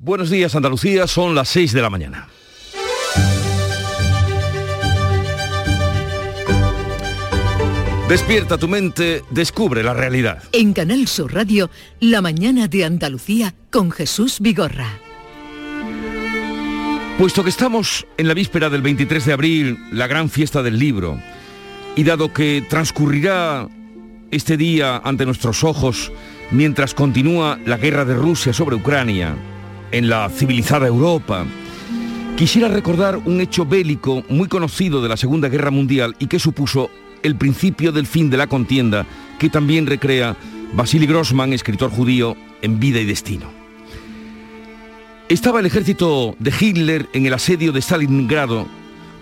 Buenos días Andalucía, son las 6 de la mañana. Despierta tu mente, descubre la realidad. En Canal Sur Radio, La mañana de Andalucía con Jesús Vigorra. Puesto que estamos en la víspera del 23 de abril, la gran fiesta del libro, y dado que transcurrirá este día ante nuestros ojos mientras continúa la guerra de Rusia sobre Ucrania, en la civilizada Europa, quisiera recordar un hecho bélico muy conocido de la Segunda Guerra Mundial y que supuso el principio del fin de la contienda que también recrea Vasily Grossman, escritor judío, en Vida y Destino. Estaba el ejército de Hitler en el asedio de Stalingrado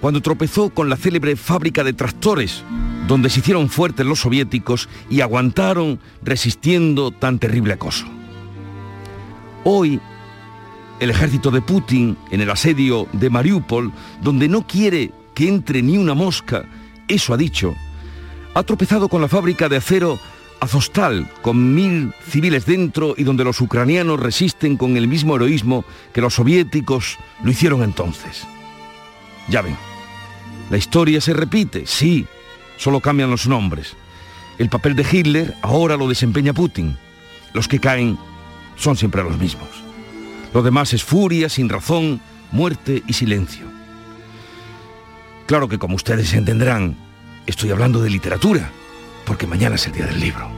cuando tropezó con la célebre fábrica de tractores, donde se hicieron fuertes los soviéticos y aguantaron resistiendo tan terrible acoso. Hoy, el ejército de Putin en el asedio de Mariupol, donde no quiere que entre ni una mosca, eso ha dicho, ha tropezado con la fábrica de acero Azostal, con mil civiles dentro y donde los ucranianos resisten con el mismo heroísmo que los soviéticos lo hicieron entonces. Ya ven, la historia se repite, sí, solo cambian los nombres. El papel de Hitler ahora lo desempeña Putin. Los que caen son siempre los mismos. Lo demás es furia, sin razón, muerte y silencio. Claro que como ustedes entenderán, Estoy hablando de literatura, porque mañana es el día del libro.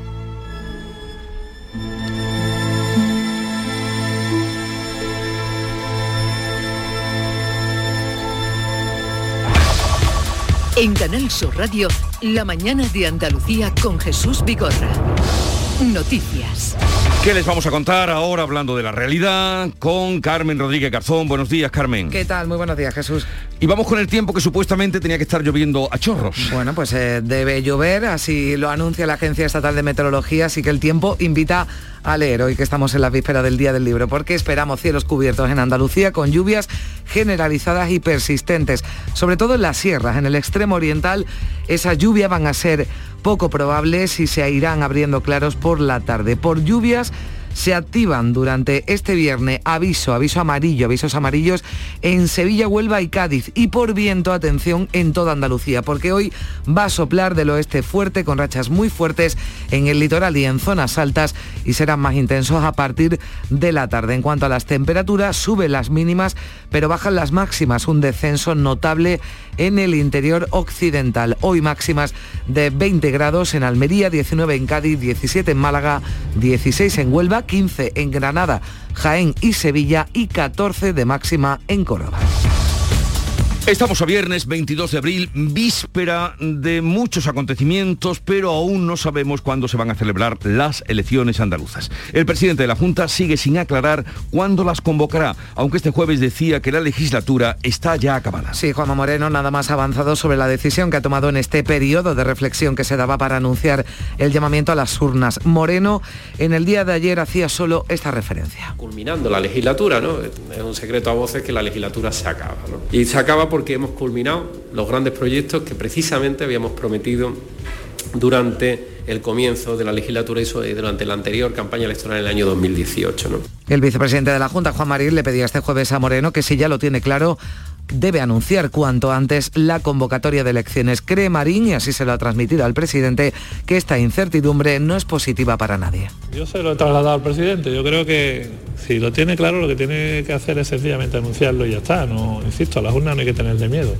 En Canal Sur Radio, la mañana de Andalucía con Jesús Vigorra. Noticias. ¿Qué les vamos a contar ahora hablando de la realidad con Carmen Rodríguez Garzón? Buenos días, Carmen. ¿Qué tal? Muy buenos días, Jesús. Y vamos con el tiempo que supuestamente tenía que estar lloviendo a chorros. Bueno, pues eh, debe llover, así lo anuncia la Agencia Estatal de Meteorología, así que el tiempo invita a leer hoy que estamos en la víspera del Día del Libro, porque esperamos cielos cubiertos en Andalucía con lluvias generalizadas y persistentes, sobre todo en las sierras, en el extremo oriental, esas lluvias van a ser poco probables y se irán abriendo claros por la tarde. Por lluvias se activan durante este viernes aviso, aviso amarillo, avisos amarillos en Sevilla, Huelva y Cádiz. Y por viento, atención, en toda Andalucía, porque hoy va a soplar del oeste fuerte con rachas muy fuertes en el litoral y en zonas altas y serán más intensos a partir de la tarde. En cuanto a las temperaturas, suben las mínimas, pero bajan las máximas, un descenso notable en el interior occidental. Hoy máximas de 20 grados en Almería, 19 en Cádiz, 17 en Málaga, 16 en Huelva, 15 en Granada, Jaén y Sevilla y 14 de máxima en Córdoba. Estamos a viernes 22 de abril, víspera de muchos acontecimientos, pero aún no sabemos cuándo se van a celebrar las elecciones andaluzas. El presidente de la Junta sigue sin aclarar cuándo las convocará, aunque este jueves decía que la legislatura está ya acabada. Sí, Juanma Moreno nada más avanzado sobre la decisión que ha tomado en este periodo de reflexión que se daba para anunciar el llamamiento a las urnas. Moreno en el día de ayer hacía solo esta referencia. Culminando la legislatura, ¿no? Es un secreto a voces que la legislatura se acaba, ¿no? Y se acaba por porque hemos culminado los grandes proyectos que precisamente habíamos prometido durante el comienzo de la legislatura y durante la anterior campaña electoral en el año 2018. ¿no? El vicepresidente de la Junta, Juan Marín, le pedía este jueves a Moreno que si ya lo tiene claro, debe anunciar cuanto antes la convocatoria de elecciones. Cree Marín, y así se lo ha transmitido al presidente, que esta incertidumbre no es positiva para nadie. Yo se lo he trasladado al presidente. Yo creo que si lo tiene claro, lo que tiene que hacer es sencillamente anunciarlo y ya está. No, insisto, a las urnas no hay que tenerle miedo.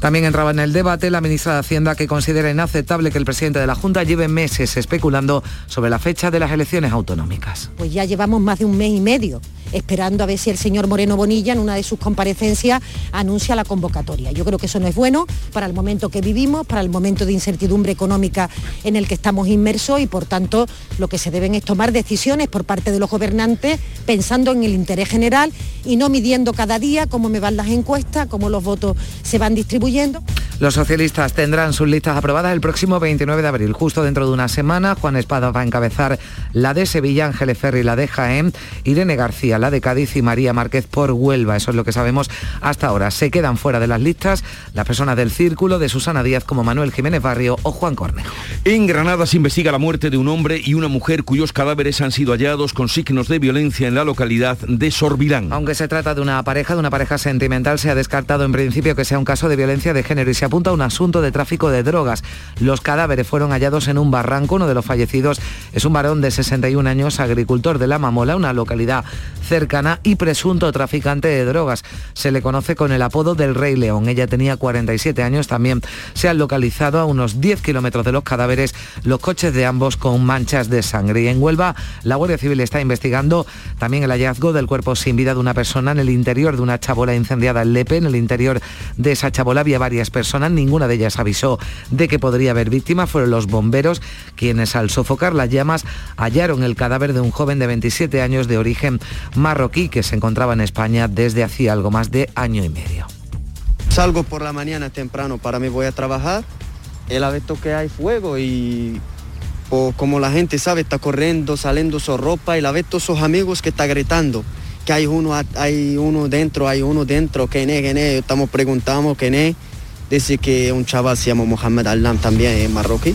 También entraba en el debate la ministra de Hacienda que considera inaceptable que el presidente de la Junta lleve meses especulando sobre la fecha de las elecciones autonómicas. Pues ya llevamos más de un mes y medio esperando a ver si el señor Moreno Bonilla en una de sus comparecencias anuncia la convocatoria. Yo creo que eso no es bueno para el momento que vivimos, para el momento de incertidumbre económica en el que estamos inmersos y por tanto lo que se deben es tomar decisiones por parte de los gobernantes pensando en el interés general y no midiendo cada día cómo me van las encuestas, cómo los votos se van distribuyendo. Los socialistas tendrán sus listas aprobadas el próximo 29 de abril, justo dentro de una semana. Juan Espada va a encabezar la de Sevilla, Ángeles Ferri la de Jaén, Irene García la de Cádiz y María Márquez por Huelva. Eso es lo que sabemos hasta ahora. Se quedan fuera de las listas las personas del círculo de Susana Díaz como Manuel Jiménez Barrio o Juan Cornejo. En Granada se investiga la muerte de un hombre y una mujer cuyos cadáveres han sido hallados con signos de violencia en la localidad de Sorbilán. Aunque se trata de una pareja, de una pareja sentimental, se ha descartado en principio que sea un caso de violencia de género y se apunta a un asunto de tráfico de drogas. Los cadáveres fueron hallados en un barranco. Uno de los fallecidos es un varón de 61 años, agricultor de La Mamola, una localidad cercana y presunto traficante de drogas. Se le conoce con el apodo del Rey León. Ella tenía 47 años. También se han localizado a unos 10 kilómetros de los cadáveres los coches de ambos con manchas de sangre. Y en Huelva, la Guardia Civil está investigando también el hallazgo del cuerpo sin vida de una persona en el interior de una chabola incendiada en Lepe. En el interior de esa chabola había varias personas, ninguna de ellas avisó de que podría haber víctimas. Fueron los bomberos quienes al sofocar las llamas hallaron el cadáver de un joven de 27 años de origen marroquí que se encontraba en España desde hacía algo más de año y medio. Salgo por la mañana temprano para mí voy a trabajar. El visto que hay fuego y pues, como la gente sabe está corriendo, saliendo su ropa y la todos sus amigos que está gritando que hay uno, hay uno dentro, hay uno dentro, que es, que estamos preguntando quién es, dice que un chaval se llama Mohamed Al-Nam también es marroquí.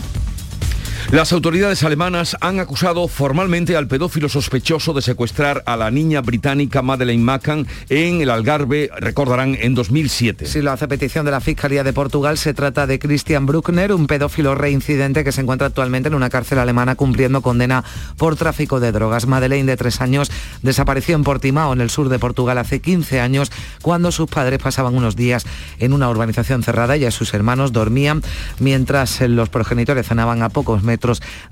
Las autoridades alemanas han acusado formalmente al pedófilo sospechoso de secuestrar a la niña británica Madeleine McCann en el Algarve, recordarán, en 2007. Si lo hace petición de la Fiscalía de Portugal, se trata de Christian Bruckner, un pedófilo reincidente que se encuentra actualmente en una cárcel alemana cumpliendo condena por tráfico de drogas. Madeleine, de tres años, desapareció en Portimao, en el sur de Portugal, hace 15 años, cuando sus padres pasaban unos días en una urbanización cerrada y sus hermanos dormían mientras los progenitores cenaban a pocos metros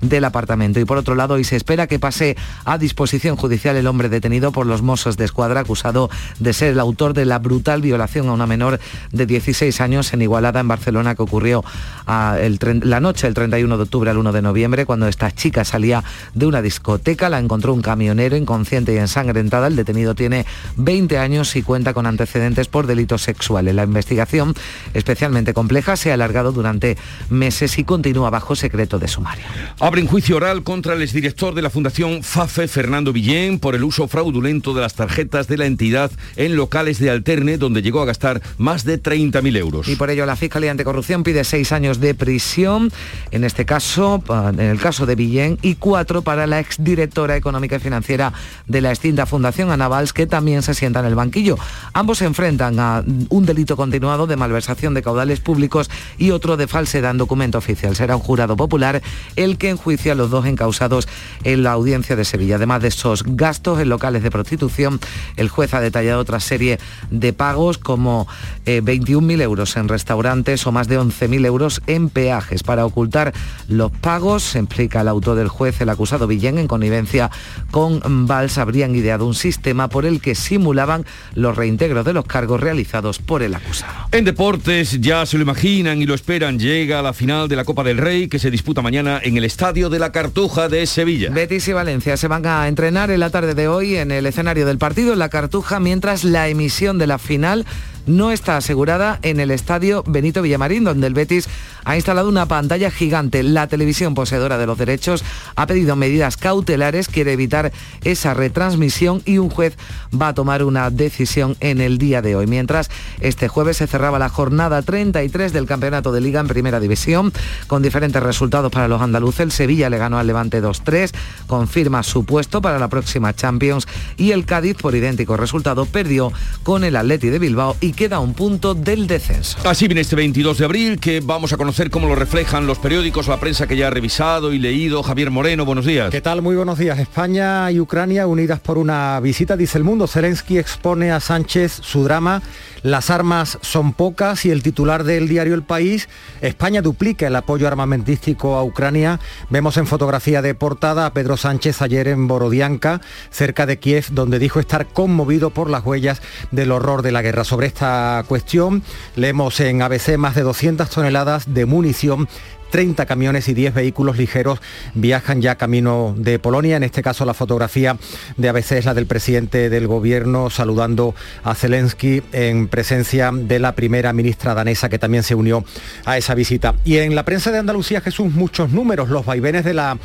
del apartamento. Y por otro lado, hoy se espera que pase a disposición judicial el hombre detenido por los Mossos de Escuadra acusado de ser el autor de la brutal violación a una menor de 16 años en Igualada, en Barcelona, que ocurrió la noche del 31 de octubre al 1 de noviembre, cuando esta chica salía de una discoteca. La encontró un camionero inconsciente y ensangrentada. El detenido tiene 20 años y cuenta con antecedentes por delitos sexuales. La investigación, especialmente compleja, se ha alargado durante meses y continúa bajo secreto de sumario. Abren juicio oral contra el exdirector de la Fundación FAFE, Fernando Villén, por el uso fraudulento de las tarjetas de la entidad en locales de Alterne, donde llegó a gastar más de 30.000 euros. Y por ello la Fiscalía Anticorrupción pide seis años de prisión, en este caso, en el caso de Villén, y cuatro para la exdirectora económica y financiera de la extinta Fundación Ana Valls, que también se sienta en el banquillo. Ambos se enfrentan a un delito continuado de malversación de caudales públicos y otro de falsedad en documento oficial. Será un jurado popular el que enjuicia a los dos encausados en la audiencia de Sevilla. Además de esos gastos en locales de prostitución, el juez ha detallado otra serie de pagos como 21.000 eh, euros en restaurantes o más de 11.000 euros en peajes. Para ocultar los pagos, se implica el autor del juez, el acusado Villén, en connivencia con Valls, habrían ideado un sistema por el que simulaban los reintegros de los cargos realizados por el acusado. En deportes ya se lo imaginan y lo esperan, llega la final de la Copa del Rey que se disputa mañana en el Estadio de la Cartuja de Sevilla. Betis y Valencia se van a entrenar en la tarde de hoy en el escenario del partido en la Cartuja, mientras la emisión de la final no está asegurada en el estadio Benito Villamarín, donde el Betis ha instalado una pantalla gigante. La televisión poseedora de los derechos ha pedido medidas cautelares, quiere evitar esa retransmisión y un juez va a tomar una decisión en el día de hoy. Mientras este jueves se cerraba la jornada 33 del Campeonato de Liga en Primera División, con diferentes resultados para los andaluces. El Sevilla le ganó al Levante 2-3, confirma su puesto para la próxima Champions y el Cádiz, por idéntico resultado, perdió con el Atleti de Bilbao y queda un punto del descenso. Así viene este 22 de abril, que vamos a conocer cómo lo reflejan los periódicos, la prensa que ya ha revisado y leído. Javier Moreno, buenos días. ¿Qué tal? Muy buenos días. España y Ucrania unidas por una visita, dice el mundo. Zelensky expone a Sánchez su drama las armas son pocas y el titular del diario El País, España duplica el apoyo armamentístico a Ucrania. Vemos en fotografía de portada a Pedro Sánchez ayer en Borodianka, cerca de Kiev, donde dijo estar conmovido por las huellas del horror de la guerra. Sobre esta cuestión, leemos en ABC más de 200 toneladas de munición 30 camiones y 10 vehículos ligeros viajan ya camino de Polonia. En este caso la fotografía de ABC es la del presidente del gobierno saludando a Zelensky en presencia de la primera ministra danesa que también se unió a esa visita. Y en la prensa de Andalucía, Jesús, muchos números, los vaivenes de la,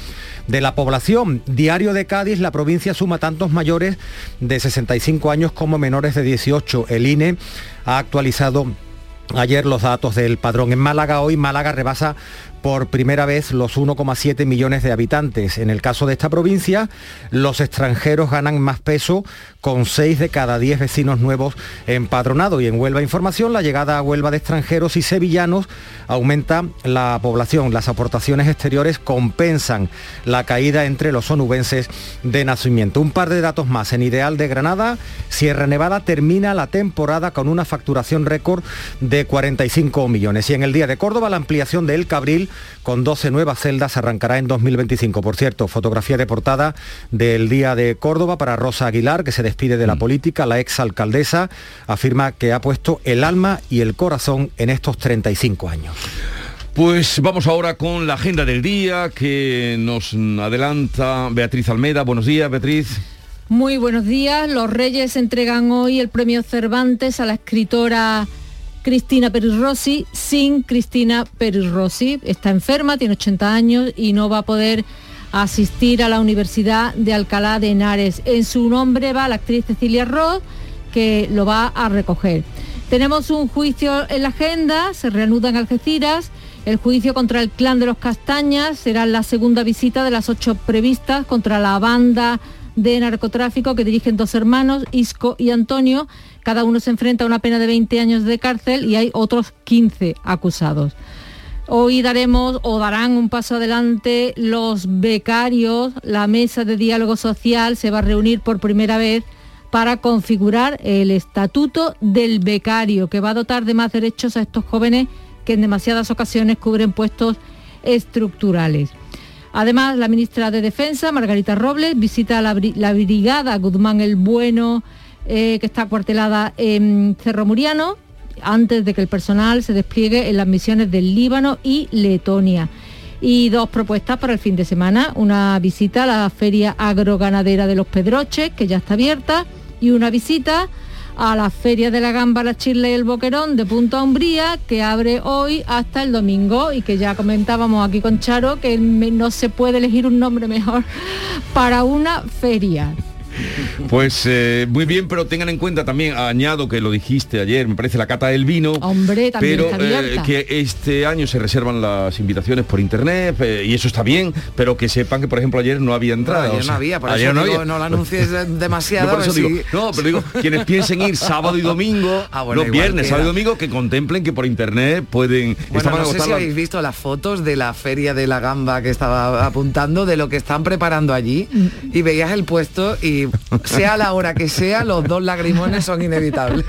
de la población. Diario de Cádiz, la provincia suma tantos mayores de 65 años como menores de 18. El INE ha actualizado ayer los datos del padrón. En Málaga hoy, Málaga rebasa por primera vez los 1,7 millones de habitantes. En el caso de esta provincia, los extranjeros ganan más peso con 6 de cada 10 vecinos nuevos empadronados. Y en Huelva Información, la llegada a Huelva de extranjeros y sevillanos aumenta la población. Las aportaciones exteriores compensan la caída entre los onubenses de nacimiento. Un par de datos más. En Ideal de Granada, Sierra Nevada termina la temporada con una facturación récord de 45 millones. Y en el día de Córdoba, la ampliación de El Cabril con 12 nuevas celdas arrancará en 2025. Por cierto, fotografía de portada del Día de Córdoba para Rosa Aguilar, que se despide de la mm. política. La ex alcaldesa afirma que ha puesto el alma y el corazón en estos 35 años. Pues vamos ahora con la agenda del día que nos adelanta Beatriz Almeda. Buenos días, Beatriz. Muy buenos días. Los Reyes entregan hoy el premio Cervantes a la escritora Cristina Peris Rossi sin Cristina Peris Rossi. Está enferma, tiene 80 años y no va a poder asistir a la Universidad de Alcalá de Henares. En su nombre va la actriz Cecilia Roth, que lo va a recoger. Tenemos un juicio en la agenda, se reanuda en Algeciras. El juicio contra el clan de los Castañas será la segunda visita de las ocho previstas contra la banda de narcotráfico que dirigen dos hermanos, Isco y Antonio. Cada uno se enfrenta a una pena de 20 años de cárcel y hay otros 15 acusados. Hoy daremos o darán un paso adelante los becarios. La mesa de diálogo social se va a reunir por primera vez para configurar el estatuto del becario, que va a dotar de más derechos a estos jóvenes que en demasiadas ocasiones cubren puestos estructurales. Además, la ministra de Defensa, Margarita Robles, visita la, brigada Guzmán el Bueno, eh, que está cuartelada en Cerro Muriano, antes de que el personal se despliegue en las misiones del Líbano y Letonia. Y dos propuestas para el fin de semana, una visita a la Feria Agroganadera de los Pedroches, que ya está abierta, y una visita a la Feria de la Gamba, la Chile y el Boquerón de Punta Umbría, que abre hoy hasta el domingo y que ya comentábamos aquí con Charo que no se puede elegir un nombre mejor para una feria. Pues eh, muy bien, pero tengan en cuenta también, añado que lo dijiste ayer, me parece la cata del vino. Hombre, pero eh, que este año se reservan las invitaciones por internet eh, y eso está bien, pero que sepan que por ejemplo ayer no había entrada. No, ayer no había, por eso no, digo, no lo anuncies demasiado. No, digo, no, pero digo, quienes piensen ir sábado y domingo, ah, los viernes, sábado y domingo, que contemplen que por internet pueden. Bueno, no sé si habéis visto las fotos de la feria de la gamba que estaba apuntando de lo que están preparando allí mm. y veías el puesto y sea la hora que sea, los dos lagrimones son inevitables.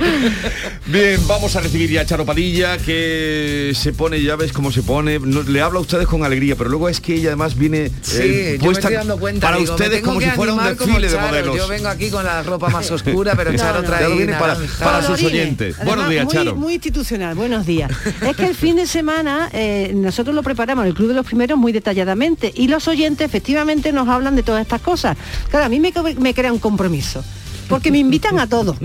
Bien, vamos a recibir ya a Charo Padilla, que se pone, ya ves cómo se pone, le habla a ustedes con alegría, pero luego es que ella además viene eh, puesta dando cuenta, para ustedes como si fuera un desfile de modelos. Yo vengo aquí con la ropa más oscura, pero Charo trae viene para, sus oyentes. buenos días, Charo. Muy institucional, buenos días. es que el fin de semana eh, nosotros lo preparamos, el Club de los Primeros, muy detalladamente, y los oyentes efectivamente nos hablan de todas estas cosas. Claro, a mí me, me crea un compromiso. compromiso porque me invitan a todo.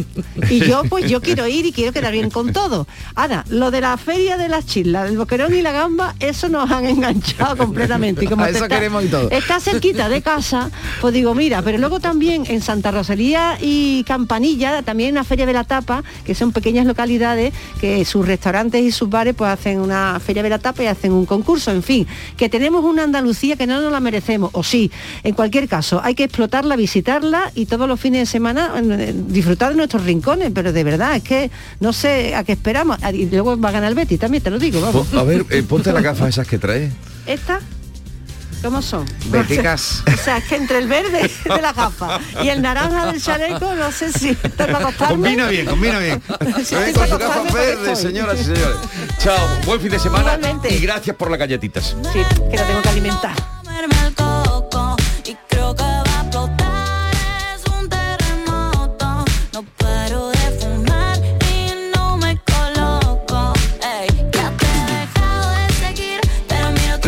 Y yo, pues yo quiero ir y quiero quedar bien con todo. Ahora, lo de la feria de las chislas, del boquerón y la gamba, eso nos han enganchado completamente. Y como eso está, queremos y todo. Está cerquita de casa, pues digo, mira, pero luego también en Santa Rosalía y Campanilla, también una feria de la tapa, que son pequeñas localidades que sus restaurantes y sus bares pues hacen una feria de la tapa y hacen un concurso, en fin, que tenemos una Andalucía que no nos la merecemos, o sí, en cualquier caso, hay que explotarla, visitarla y todos los fines de semana disfrutar de nuestros rincones, pero de verdad es que no sé a qué esperamos. Y luego va a ganar el Betty, también te lo digo. Vamos. A ver, eh, ponte las gafas esas que trae. ¿Esta? ¿Cómo son? Béticas. O sea, es que entre el verde de la gafa y el naranja del chaleco, no sé si Combina bien, combina bien. Si con sus gafas verdes, señoras y señores. Chao, buen fin de semana y gracias por las galletitas. Sí, que la tengo que alimentar.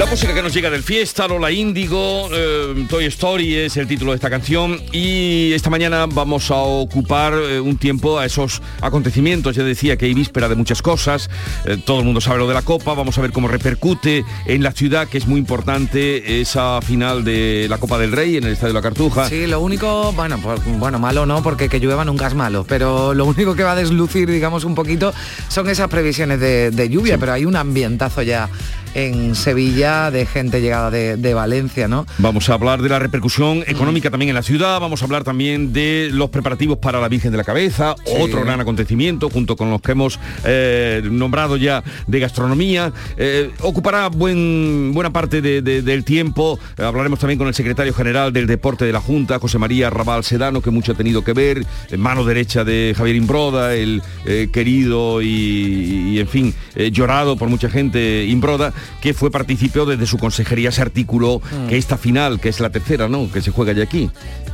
Que nos llega del Fiesta, Lola Índigo, eh, Toy Story es el título de esta canción y esta mañana vamos a ocupar eh, un tiempo a esos acontecimientos. Ya decía que hay víspera de muchas cosas, eh, todo el mundo sabe lo de la Copa, vamos a ver cómo repercute en la ciudad, que es muy importante esa final de la Copa del Rey en el Estadio de la Cartuja. Sí, lo único, bueno, pues, bueno, malo no, porque que llueva nunca es malo, pero lo único que va a deslucir, digamos, un poquito son esas previsiones de, de lluvia, pero hay un ambientazo ya en Sevilla de gente llegada de, de, Valencia, ¿no? Vamos a hablar de la repercusión económica también en la ciudad, vamos a hablar también de los preparativos para la Virgen de la Cabeza, sí. otro gran acontecimiento junto con los que hemos eh, nombrado ya de gastronomía. Eh, ocupará buen, buena parte de, de, del tiempo. hablaremos también con el secretario general del Deporte de la Junta, José María Raval Sedano, que mucho ha tenido que ver, mano derecha de Javier Imbroda, el eh, querido y, y, en fin, llorado por mucha gente Imbroda que fue participó desde su consejería se articuló mm. que esta final, que es la tercera, ¿no? Que se juega ya aquí.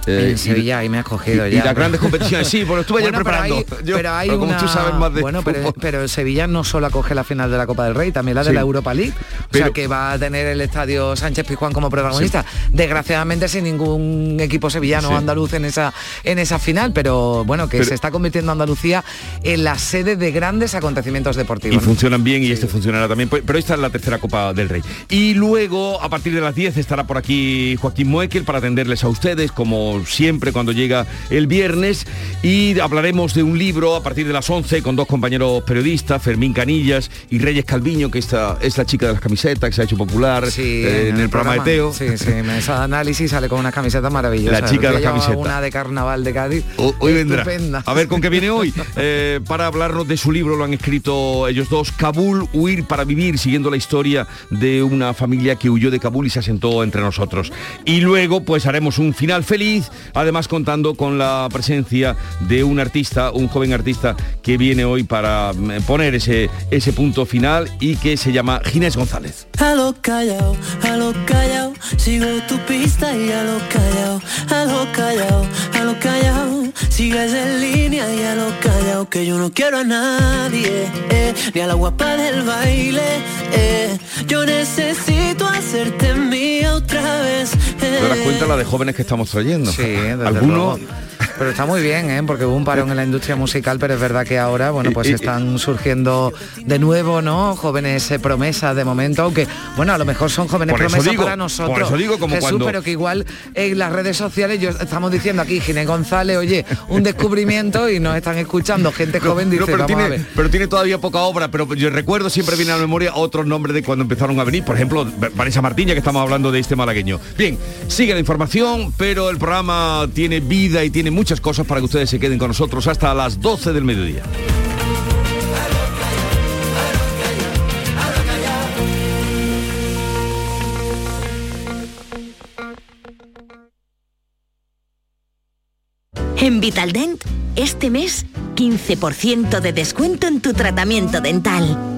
Eh, en Sevilla y me has cogido y, ya. Y las grandes competiciones, sí, bueno, estuve bueno, ayer preparando. Pero hay, Yo, pero hay como una... tú sabes más de Bueno, pero, pero, el Sevilla no solo acoge la final de la Copa del Rey, también la de sí. la Europa League. O sea, que va a tener el estadio Sánchez Pizjuán como protagonista. Sí. Desgraciadamente sin ningún equipo sevillano o andaluz en esa, en esa final, pero bueno, que se está convirtiendo Andalucía en la sede de grandes acontecimientos deportivos. Y funcionan bien y este funcionará también. Pero esta es la tercera Copa del Rey. Y luego, a partir de las 10, estará por aquí Joaquín Moekel para atenderles a ustedes, como siempre cuando llega el viernes. Y hablaremos de un libro a partir de las 11 con dos compañeros periodistas, Fermín Canillas y Reyes Calviño, que esta es la chica de las camisetas, que se ha hecho popular sí, eh, en, el, el programa, programa, de Teo. Sí, sí, mesa de análisis sale con una camiseta maravillosa. La chica de las camisetas. Una de carnaval de Cádiz. O, hoy vendrá. A ver con qué viene hoy. Eh, para hablarnos de su libro, lo han escrito ellos dos, Kabul, Huir para Vivir, siguiendo la historia de una familia que huyó de Kabul y se asentó entre nosotros. Y luego pues haremos un final feliz, además contando con la presencia de un artista, un joven artista que viene hoy para poner ese, ese punto final y que se llama Ginés González. A lo callao, a lo callao, sigo tu pista y a lo callao, a lo callao, a lo callao, sigues en línea y a lo callao, que yo no quiero a nadie, eh, ni a la guapa del baile, eh, yo necesito hacerte mía otra vez. ¿Te das cuenta la de jóvenes que estamos trayendo? Sí, desde Algunos... Pero está muy bien, ¿eh? porque hubo un parón en la industria musical, pero es verdad que ahora, bueno, pues están surgiendo de nuevo, ¿no? Jóvenes eh, promesas de momento, aunque, bueno, a lo mejor son jóvenes promesas digo, para nosotros. Por eso digo como Jesús, cuando... pero que igual en las redes sociales yo estamos diciendo aquí, Ginés González, oye, un descubrimiento y nos están escuchando gente joven, dice, no, pero, vamos tiene, a ver. pero tiene todavía poca obra, pero yo recuerdo, siempre viene a la memoria otros nombres de cuando empezaron a venir, por ejemplo, Vanessa Martín, ya que estamos hablando de este malagueño. Bien, sigue la información, pero el programa tiene vida y tiene muchas cosas para que ustedes se queden con nosotros hasta las 12 del mediodía. En Vitaldent, este mes, 15% de descuento en tu tratamiento dental.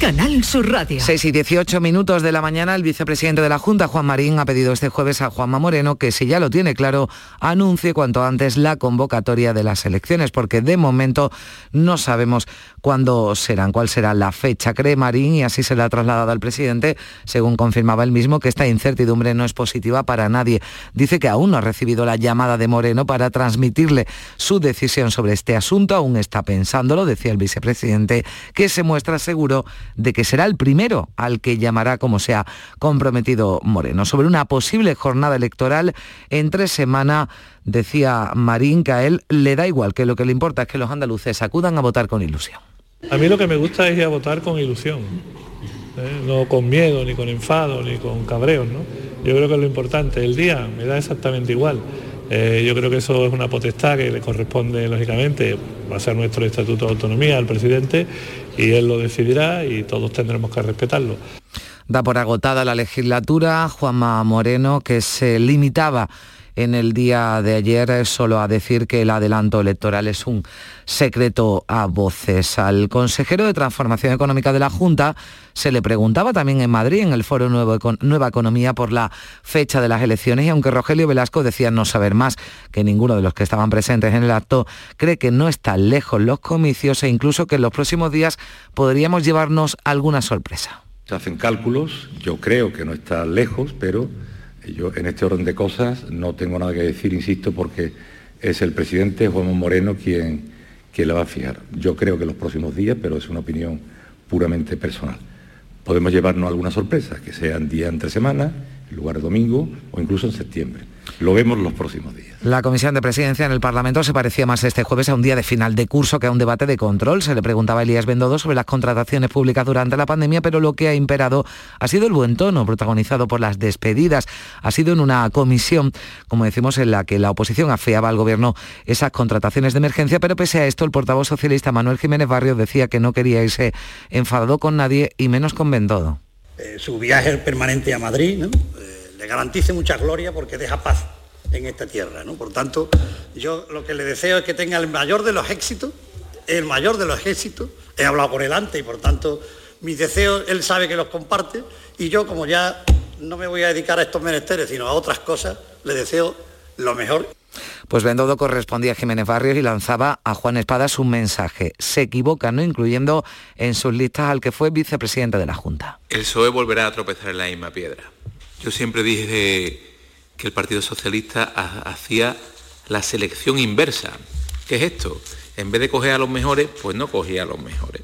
Canal Sur Radio. 6 y 18 minutos de la mañana, el vicepresidente de la Junta, Juan Marín, ha pedido este jueves a Juanma Moreno que, si ya lo tiene claro, anuncie cuanto antes la convocatoria de las elecciones, porque de momento no sabemos cuándo serán, cuál será la fecha. Cree Marín, y así se le ha trasladado al presidente, según confirmaba él mismo, que esta incertidumbre no es positiva para nadie. Dice que aún no ha recibido la llamada de Moreno para transmitirle su decisión sobre este asunto, aún está pensándolo, decía el vicepresidente, que se muestra seguro de que será el primero al que llamará como se ha comprometido Moreno. Sobre una posible jornada electoral entre semana, decía Marín que a él le da igual, que lo que le importa es que los andaluces acudan a votar con ilusión. A mí lo que me gusta es ir a votar con ilusión, ¿eh? no con miedo, ni con enfado, ni con cabreos. ¿no? Yo creo que es lo importante. El día me da exactamente igual, Eh, yo creo que eso es una potestad que le corresponde, lógicamente, va a ser nuestro estatuto de autonomía al presidente y él lo decidirá y todos tendremos que respetarlo. Da por agotada la legislatura Juanma Moreno, que se limitaba en el día de ayer solo a decir que el adelanto electoral es un secreto a voces. Al consejero de Transformación Económica de la Junta se le preguntaba también en Madrid, en el foro Nueva Economía, por la fecha de las elecciones y aunque Rogelio Velasco decía no saber más que ninguno de los que estaban presentes en el acto, cree que no están lejos los comicios e incluso que en los próximos días podríamos llevarnos alguna sorpresa. Se hacen cálculos, yo creo que no está lejos, pero yo en este orden de cosas no tengo nada que decir, insisto, porque es el presidente Juan Moreno quien, quien la va a fijar. Yo creo que los próximos días, pero es una opinión puramente personal. Podemos llevarnos alguna sorpresa, que sean día entre semana, en lugar de domingo o incluso en septiembre. Lo vemos los próximos días. La Comisión de Presidencia en el Parlamento se parecía más este jueves a un día de final de curso que a un debate de control. Se le preguntaba a Elías Bendodo sobre las contrataciones públicas durante la pandemia, pero lo que ha imperado ha sido el buen tono, protagonizado por las despedidas. Ha sido en una comisión, como decimos, en la que la oposición afeaba al gobierno esas contrataciones de emergencia, pero pese a esto, el portavoz socialista Manuel Jiménez Barrio decía que no quería irse enfadado con nadie y menos con Bendodo. Eh, su viaje permanente a Madrid, ¿no? Eh, le garantice mucha gloria porque deja paz en esta tierra. ¿no? Por tanto, yo lo que le deseo es que tenga el mayor de los éxitos, el mayor de los éxitos, he hablado por él antes y por tanto mis deseos él sabe que los comparte y yo como ya no me voy a dedicar a estos menesteres sino a otras cosas, le deseo lo mejor. Pues Bendodo correspondía a Jiménez Barrios y lanzaba a Juan Espadas un mensaje. Se equivoca, no incluyendo en sus listas al que fue vicepresidente de la Junta. El PSOE volverá a tropezar en la misma piedra. Yo siempre dije que el Partido Socialista hacía la selección inversa. ¿Qué es esto? En vez de coger a los mejores, pues no cogía a los mejores.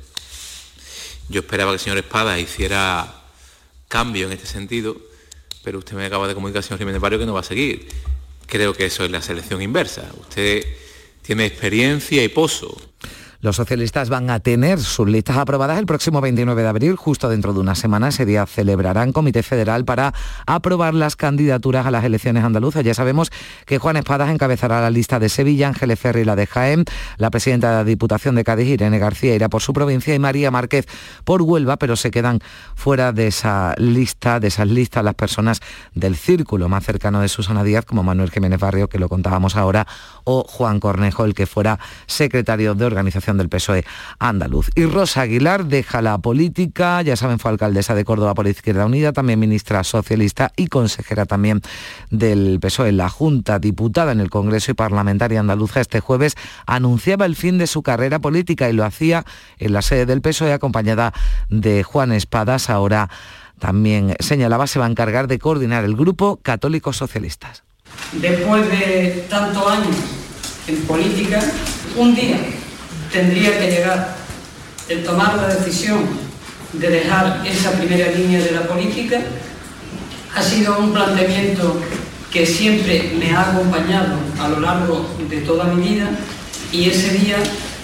Yo esperaba que el señor Espada hiciera cambio en este sentido, pero usted me acaba de comunicar, señor Jiménez Barrio, que no va a seguir. Creo que eso es la selección inversa. Usted tiene experiencia y pozo. Los socialistas van a tener sus listas aprobadas el próximo 29 de abril, justo dentro de una semana. Ese día celebrarán Comité Federal para aprobar las candidaturas a las elecciones andaluzas. Ya sabemos que Juan Espadas encabezará la lista de Sevilla, Ángeles Ferri la de Jaén, la presidenta de la Diputación de Cádiz, Irene García, irá por su provincia y María Márquez por Huelva, pero se quedan fuera de esa lista, de esas listas las personas del círculo más cercano de Susana Díaz, como Manuel Jiménez Barrio, que lo contábamos ahora, o Juan Cornejo, el que fuera secretario de organización del PSOE andaluz. Y Rosa Aguilar deja la política, ya saben, fue alcaldesa de Córdoba por Izquierda Unida, también ministra socialista y consejera también del PSOE la Junta, diputada en el Congreso y parlamentaria andaluza este jueves, anunciaba el fin de su carrera política y lo hacía en la sede del PSOE acompañada de Juan Espadas, ahora también señalaba se va a encargar de coordinar el grupo Católicos Socialistas. Después de tantos años en política, un día tendría que llegar el tomar la decisión de dejar esa primera línea de la política. Ha sido un planteamiento que siempre me ha acompañado a lo largo de toda mi vida y ese día,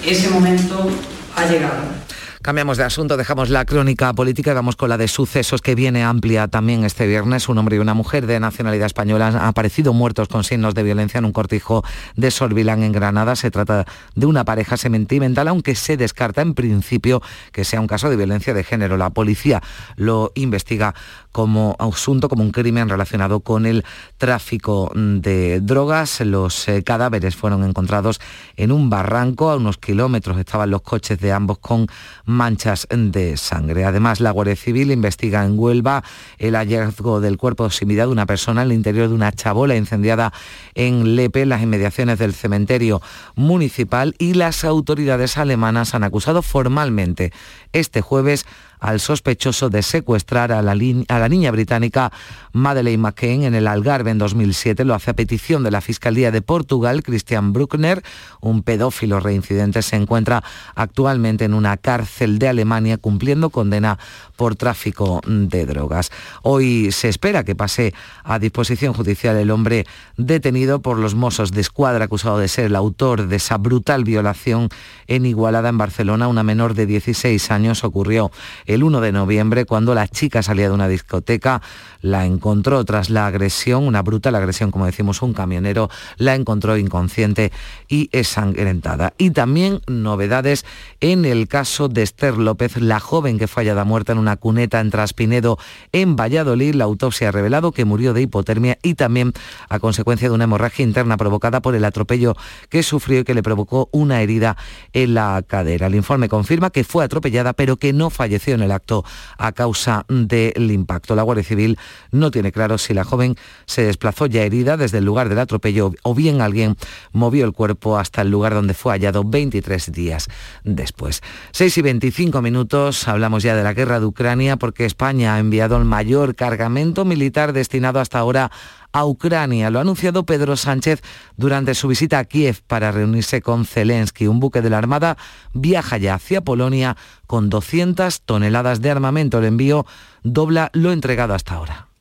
ese momento ha llegado. Cambiamos de asunto, dejamos la crónica política y vamos con la de sucesos que viene amplia también este viernes. Un hombre y una mujer de nacionalidad española han aparecido muertos con signos de violencia en un cortijo de Sorbilán en Granada. Se trata de una pareja sentimental, aunque se descarta en principio que sea un caso de violencia de género. La policía lo investiga como asunto, como un crimen relacionado con el tráfico de drogas. Los eh, cadáveres fueron encontrados en un barranco, a unos kilómetros estaban los coches de ambos con manchas de sangre. Además, la Guardia Civil investiga en Huelva el hallazgo del cuerpo vida de una persona en el interior de una chabola incendiada en Lepe, en las inmediaciones del cementerio municipal, y las autoridades alemanas han acusado formalmente este jueves al sospechoso de secuestrar a la, niña británica Madeleine McCain en el Algarve en 2007. Lo hace a petición de la Fiscalía de Portugal. Christian Bruckner, un pedófilo reincidente, se encuentra actualmente en una cárcel de Alemania cumpliendo condena por tráfico de drogas. Hoy se espera que pase a disposición judicial el hombre detenido por los mozos de escuadra acusado de ser el autor de esa brutal violación en Igualada, en Barcelona. Una menor de 16 años ocurrió el 1 de noviembre cuando la chica salía de una discoteca, la encontró tras la agresión, una brutal agresión, como decimos, un camionero, la encontró inconsciente y ensangrentada. Y también novedades en el caso de Esther López, la joven que fue hallada muerta en una cuneta en Traspinedo, en Valladolid. La autopsia ha revelado que murió de hipotermia y también a consecuencia de una hemorragia interna provocada por el atropello que sufrió y que le provocó una herida en la cadera. El informe confirma que fue atropellada, pero que no falleció en el acto a causa del impacto. La Guardia Civil no tiene claro si la joven se desplazó ya herida desde el lugar del atropello o bien alguien movió el cuerpo hasta el lugar donde fue hallado 23 días después. 6 y 25 minutos, hablamos ya de la guerra de Ucrania porque España ha enviado el mayor cargamento militar destinado hasta ahora a Ucrania. Lo ha anunciado Pedro Sánchez durante su visita a Kiev para reunirse con Zelensky. Un buque de la Armada viaja ya hacia Polonia con 200 toneladas de armamento. El envío dobla lo entregado hasta ahora.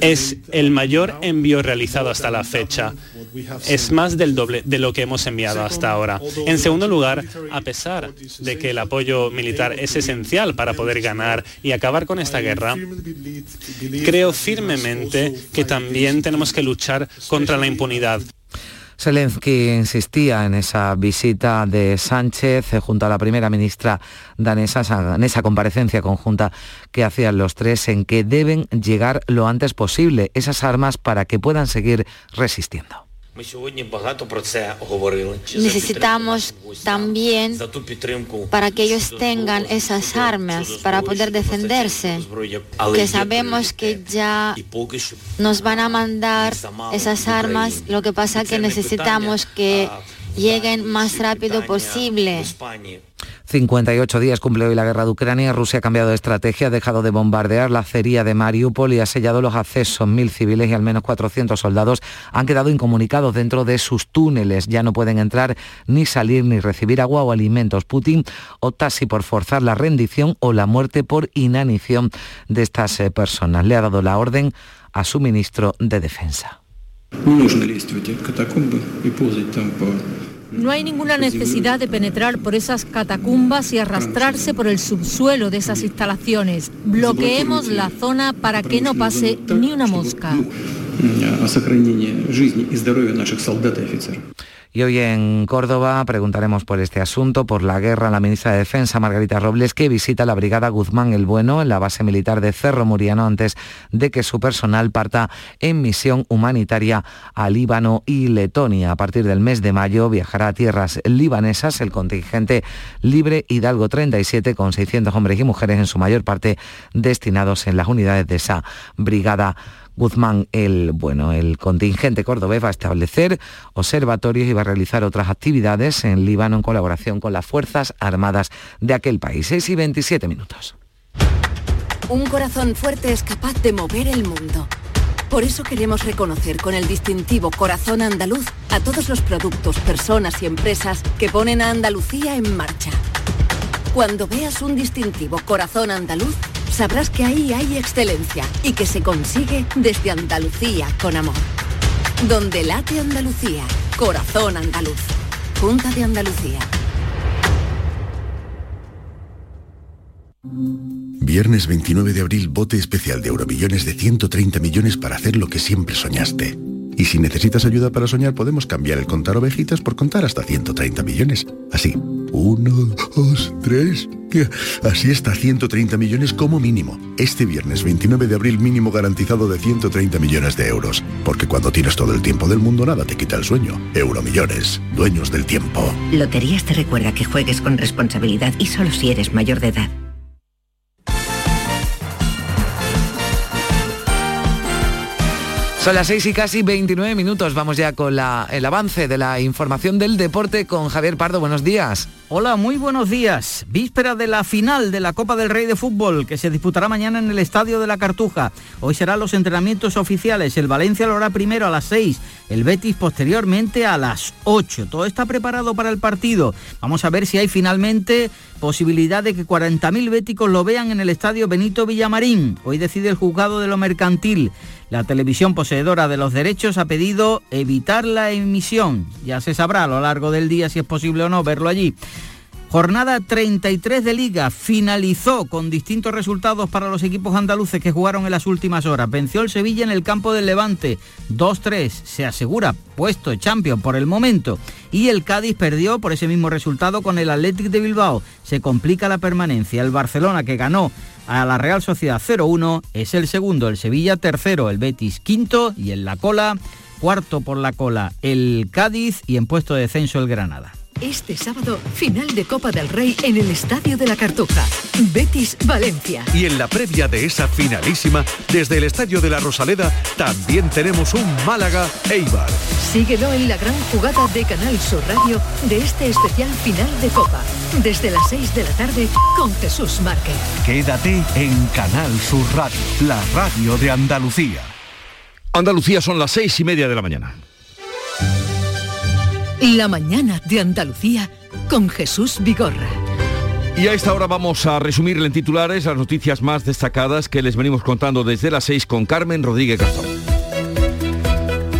Es el mayor envío realizado hasta la fecha. Es más del doble de lo que hemos enviado hasta ahora. En segundo lugar, a pesar de que el apoyo militar es esencial para poder ganar y acabar con esta guerra, creo firmemente que también tenemos que luchar contra la impunidad. Zelensky insistía en esa visita de Sánchez eh, junto a la primera ministra danesa, en esa comparecencia conjunta que hacían los tres, en que deben llegar lo antes posible esas armas para que puedan seguir resistiendo. Necesitamos también para que ellos tengan esas armas para poder defenderse, que sabemos que ya nos van a mandar esas armas, lo que pasa es que necesitamos que lleguen más rápido posible. 58 días cumple hoy la guerra de Ucrania. Rusia ha cambiado de estrategia, ha dejado de bombardear la acería de Mariupol y ha sellado los accesos. Mil civiles y al menos 400 soldados han quedado incomunicados dentro de sus túneles. Ya no pueden entrar ni salir ni recibir agua o alimentos. Putin opta así por forzar la rendición o la muerte por inanición de estas eh, personas. Le ha dado la orden a su ministro de Defensa. Hay ninguna necesidad de penetrar por esas catacumbas y arrastrarse por el subsuelo de esas instalaciones. Bloqueemos la zona para que no pase ni una mosca. Y hoy en Córdoba preguntaremos por este asunto, por la guerra, la ministra de Defensa, Margarita Robles, que visita la Brigada Guzmán el Bueno en la base militar de Cerro Muriano antes de que su personal parta en misión humanitaria a Líbano y Letonia. A partir del mes de mayo viajará a tierras libanesas el contingente Libre Hidalgo 37 con 600 hombres y mujeres, en su mayor parte destinados en las unidades de esa brigada Guzmán el, bueno, el contingente cordobés va a establecer observatorios y va a realizar otras actividades en Líbano en colaboración con las Fuerzas Armadas de aquel país. 6 y 27 minutos. Un corazón fuerte es capaz de mover el mundo. Por eso queremos reconocer con el distintivo Corazón Andaluz a todos los productos, personas y empresas que ponen a Andalucía en marcha. Cuando veas un distintivo Corazón Andaluz, sabrás que ahí hay excelencia y que se consigue desde Andalucía con amor. Donde late Andalucía, corazón andaluz. Junta de Andalucía. Viernes 29 de abril, bote especial de Euromillones de 130 millones para hacer lo que siempre soñaste. Y si necesitas ayuda para soñar, podemos cambiar el contar ovejitas por contar hasta 130 millones. Así, uno, dos, tres. Así está 130 millones como mínimo. Este viernes 29 de abril mínimo garantizado de 130 millones de euros. Porque cuando tienes todo el tiempo del mundo nada te quita el sueño. Euromillones, dueños del tiempo. Loterías te recuerda que juegues con responsabilidad y solo si eres mayor de edad. Son las 6 y casi 29 minutos. Vamos ya con la, el avance de la información del deporte con Javier Pardo. Buenos días. Hola, muy buenos días. Víspera de la final de la Copa del Rey de Fútbol que se disputará mañana en el Estadio de la Cartuja. Hoy serán los entrenamientos oficiales. El Valencia lo hará primero a las 6, el Betis posteriormente a las 8. Todo está preparado para el partido. Vamos a ver si hay finalmente posibilidad de que 40.000 béticos lo vean en el Estadio Benito Villamarín. Hoy decide el juzgado de lo mercantil. La televisión poseedora de los derechos ha pedido evitar la emisión. Ya se sabrá a lo largo del día si es posible o no verlo allí. Jornada 33 de liga finalizó con distintos resultados para los equipos andaluces que jugaron en las últimas horas. Venció el Sevilla en el campo del Levante 2-3, se asegura puesto de Champions por el momento. Y el Cádiz perdió por ese mismo resultado con el Athletic de Bilbao. Se complica la permanencia. El Barcelona que ganó a la Real Sociedad 0-1 es el segundo, el Sevilla tercero, el Betis quinto y en la cola, cuarto por la cola el Cádiz y en puesto de descenso el Granada. Este sábado, final de Copa del Rey en el Estadio de la Cartuja. Betis Valencia. Y en la previa de esa finalísima, desde el Estadio de la Rosaleda, también tenemos un Málaga Eibar. Síguelo en la gran jugada de Canal Sur Radio de este especial final de Copa. Desde las 6 de la tarde con Jesús Márquez. Quédate en Canal Sur Radio, la radio de Andalucía. Andalucía son las seis y media de la mañana. La mañana de Andalucía con Jesús Vigorra. Y a esta hora vamos a resumir en titulares las noticias más destacadas que les venimos contando desde las 6 con Carmen Rodríguez Garzón.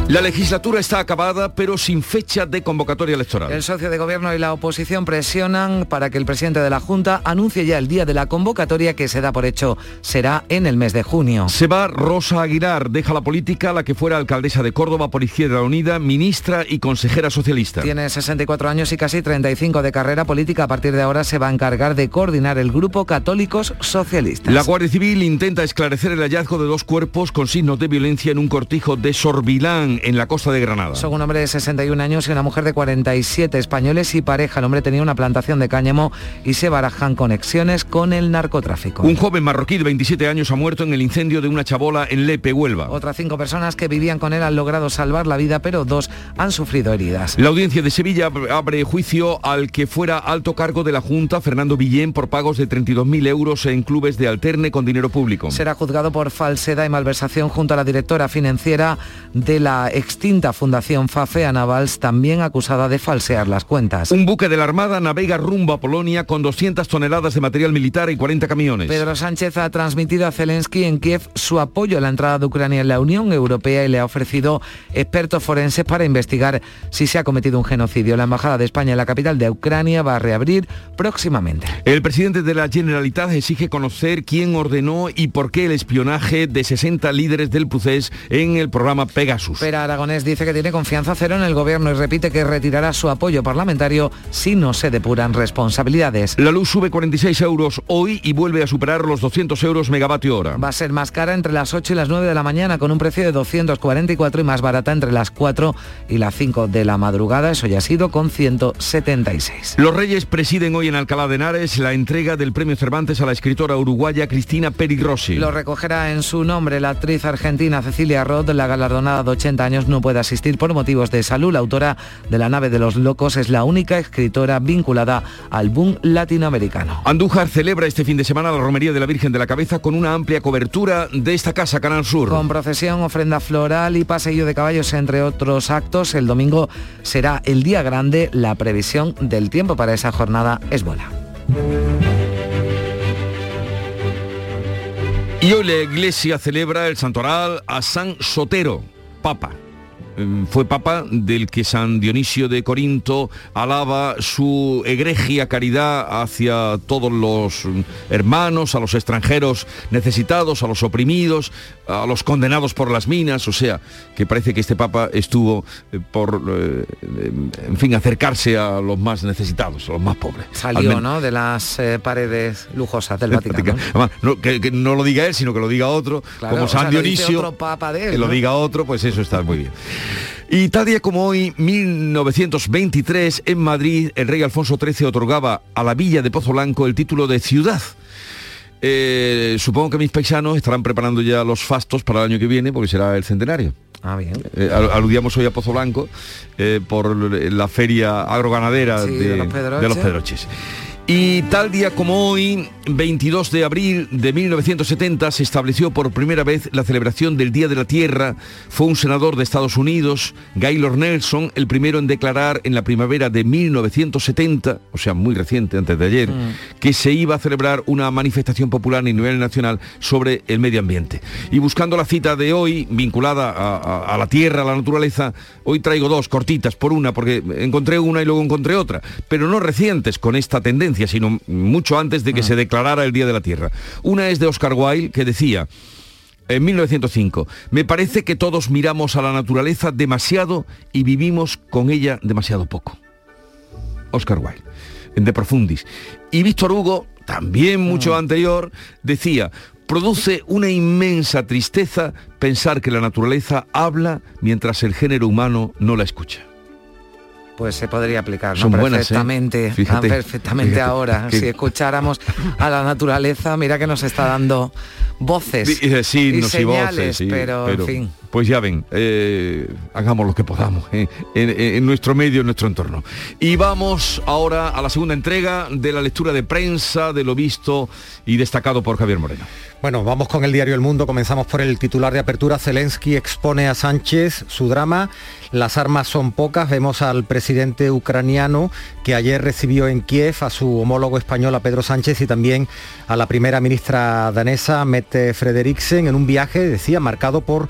La legislatura está acabada, pero sin fecha de convocatoria electoral. El socio de gobierno y la oposición presionan para que el presidente de la Junta anuncie ya el día de la convocatoria que se da por hecho será en el mes de junio. Se va Rosa Aguilar, deja la política, la que fuera alcaldesa de Córdoba por Izquierda Unida, ministra y consejera socialista. Tiene 64 años y casi 35 de carrera política. A partir de ahora se va a encargar de coordinar el grupo Católicos Socialistas. La Guardia Civil intenta esclarecer el hallazgo de dos cuerpos con signos de violencia en un cortijo de Sorbilán en la costa de Granada. Son un hombre de 61 años y una mujer de 47 españoles y pareja. El hombre tenía una plantación de cáñamo y se barajan conexiones con el narcotráfico. Un joven marroquí de 27 años ha muerto en el incendio de una chabola en Lepe, Huelva. Otras cinco personas que vivían con él han logrado salvar la vida, pero dos han sufrido heridas. La audiencia de Sevilla abre juicio al que fuera alto cargo de la Junta, Fernando Villén, por pagos de 32.000 euros en clubes de alterne con dinero público. Será juzgado por falsedad y malversación junto a la directora financiera de la extinta Fundación Fafe Navals, también acusada de falsear las cuentas. Un buque de la Armada navega rumbo a Polonia con 200 toneladas de material militar y 40 camiones. Pedro Sánchez ha transmitido a Zelensky en Kiev su apoyo a la entrada de Ucrania en la Unión Europea y le ha ofrecido expertos forenses para investigar si se ha cometido un genocidio. La Embajada de España en la capital de Ucrania va a reabrir próximamente. El presidente de la Generalitat exige conocer quién ordenó y por qué el espionaje de 60 líderes del procés en el programa Pegasus. Pero Aragonés dice que tiene confianza cero en el gobierno y repite que retirará su apoyo parlamentario si no se depuran responsabilidades. La luz sube 46 euros hoy y vuelve a superar los 200 euros megavatio hora. Va a ser más cara entre las 8 y las 9 de la mañana con un precio de 244 y más barata entre las 4 y las 5 de la madrugada. Eso ya ha sido con 176. Los Reyes presiden hoy en Alcalá de Henares la entrega del premio Cervantes a la escritora uruguaya Cristina Peri Rossi. Lo recogerá en su nombre la actriz argentina Cecilia Roth, la galardonada de 80 años, no puede asistir por motivos de salud. La autora de La nave de los locos es la única escritora vinculada al boom latinoamericano. Andújar celebra este fin de semana la romería de la Virgen de la Cabeza con una amplia cobertura de esta casa Canal Sur. Con procesión, ofrenda floral y paseillo de caballos, entre otros actos, el domingo será el día grande. La previsión del tiempo para esa jornada es buena. Y hoy la iglesia celebra el santoral a San Sotero, Papa. Mm, fue papa del que San Dionisio de Corinto alaba su egregia caridad hacia todos los mm, hermanos, a los extranjeros necesitados, a los oprimidos, a los condenados por las minas, o sea, que parece que este papa estuvo eh, por, eh, en fin, acercarse a los más necesitados, a los más pobres. Salió, ¿no?, de las eh, paredes lujosas del Vaticano. Además, no, que, que no lo diga él, sino que lo diga otro, Claro, como o sea, San lo Dionisio, otro papa de él, que lo ¿no? diga otro, pues eso está muy bien. Y tal día como hoy, 1923, en Madrid, el rey Alfonso XIII otorgaba a la villa de Pozo Blanco el título de ciudad. Eh, supongo que mis paisanos estarán preparando ya los fastos para el año que viene, porque será el centenario. Ah, bien. Eh, al- aludíamos hoy a Pozo Blanco eh, por la feria agroganadera Sí, de, de los Pedroches. de los Pedroches. Y tal día como hoy, 22 de abril de 1970, se estableció por primera vez la celebración del Día de la Tierra. Fue un senador de Estados Unidos, Gaylord Nelson, el primero en declarar en la primavera de 1970, o sea, muy reciente, antes de ayer, Mm. que se iba a celebrar una manifestación popular a nivel nacional sobre el medio ambiente. Y buscando la cita de hoy, vinculada a, a- a la tierra, a la naturaleza, hoy traigo dos cortitas por una, porque encontré una y luego encontré otra, pero no recientes con esta tendencia, sino mucho antes de que se declarara el Día de la Tierra. Una es de Oscar Wilde, que decía, en 1905, me parece que todos miramos a la naturaleza demasiado y vivimos con ella demasiado poco. Oscar Wilde, en De Profundis. Y Víctor Hugo, también mucho anterior, decía, produce una inmensa tristeza pensar que la naturaleza habla mientras el género humano no la escucha. Pues se podría aplicar ¿no? Son buenas, ¿eh? perfectamente, Fíjate, perfectamente ahora. Que- Si escucháramos a la naturaleza, mira que nos está dando voces Di- eh, sí, y no, sí, señales, voces, sí, pero, en fin. Pues ya ven, eh, hagamos lo que podamos eh, en, en nuestro medio, en nuestro entorno. Y vamos ahora a la segunda entrega de la lectura de prensa de lo visto y destacado por Javier Moreno. Bueno, vamos con el diario El Mundo. Comenzamos por el titular de apertura. Zelensky expone a Sánchez su drama. Las armas son pocas. Vemos al presidente ucraniano que ayer recibió en Kiev a su homólogo español, a Pedro Sánchez, y también a la primera ministra danesa, Mette Frederiksen, en un viaje, decía, marcado por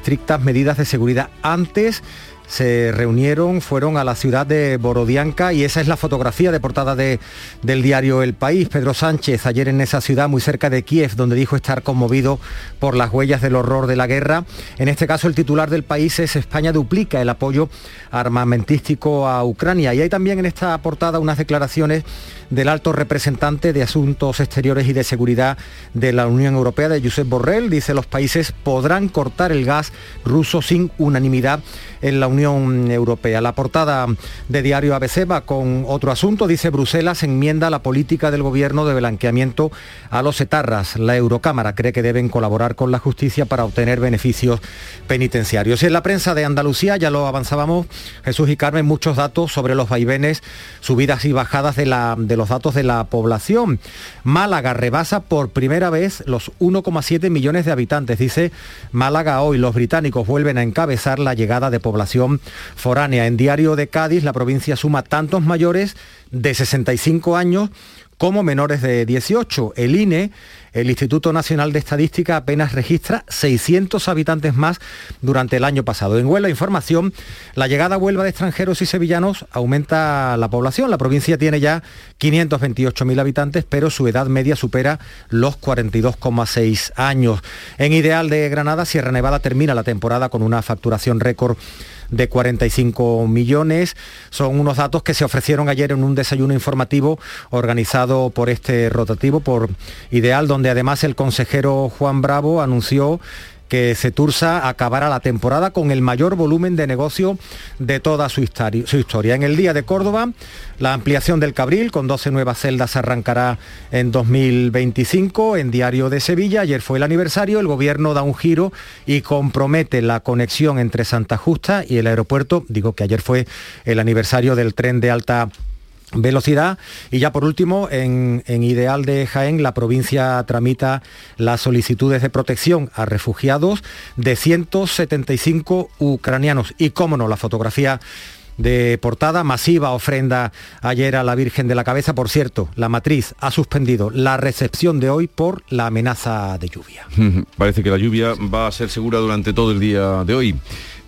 estrictas medidas de seguridad. Antes se reunieron, fueron a la ciudad de Borodianka y esa es la fotografía de portada de- del diario El País. Pedro Sánchez ayer en esa ciudad muy cerca de Kiev, donde dijo estar conmovido por las huellas del horror de la guerra. En este caso el titular del país es España duplica el apoyo armamentístico a Ucrania. Y hay también en esta portada unas declaraciones del alto representante de Asuntos Exteriores y de Seguridad de la Unión Europea, de Josep Borrell. Dice los países podrán cortar el gas ruso sin unanimidad en la Unión Europea. La portada de diario ABC va con otro asunto. Dice Bruselas enmienda la política del gobierno de blanqueamiento a los etarras. La Eurocámara cree que deben colaborar con la justicia para obtener beneficios penitenciarios. Y en la prensa de Andalucía, ya lo avanzábamos, Jesús y Carmen, muchos datos sobre los vaivenes, subidas y bajadas de, la, de los datos de la población. Málaga rebasa por primera vez los 1,7 millones de habitantes. Dice Málaga hoy, los británicos vuelven a encabezar la llegada de población foránea. En Diario de Cádiz, la provincia suma tantos mayores de 65 años como menores de 18. El INE, el Instituto Nacional de Estadística, apenas registra 600 habitantes más durante el año pasado. En Huelva Información, la llegada a Huelva de extranjeros y sevillanos aumenta la población. La provincia tiene ya 528.000 habitantes, pero su edad media supera los 42,6 años. En Ideal de Granada, Sierra Nevada termina la temporada con una facturación récord de 45 millones. Son unos datos que se ofrecieron ayer en un desayuno informativo organizado por este rotativo, por Ideal, donde además el consejero Juan Bravo anunció que Cetursa acabará la temporada con el mayor volumen de negocio de toda su su historia. En el Día de Córdoba, la ampliación del Cabril con 12 nuevas celdas arrancará en 2025. En Diario de Sevilla, ayer fue el aniversario, el gobierno da un giro y compromete la conexión entre Santa Justa y el aeropuerto. Digo que ayer fue el aniversario del tren de alta velocidad. Y ya por último, en, en Ideal de Jaén, la provincia tramita las solicitudes de protección a refugiados de 175 ucranianos. Y cómo no, la fotografía de portada, masiva ofrenda ayer a la Virgen de la Cabeza. Por cierto, la matriz ha suspendido la recepción de hoy por la amenaza de lluvia. Parece que la lluvia va a ser segura durante todo el día de hoy.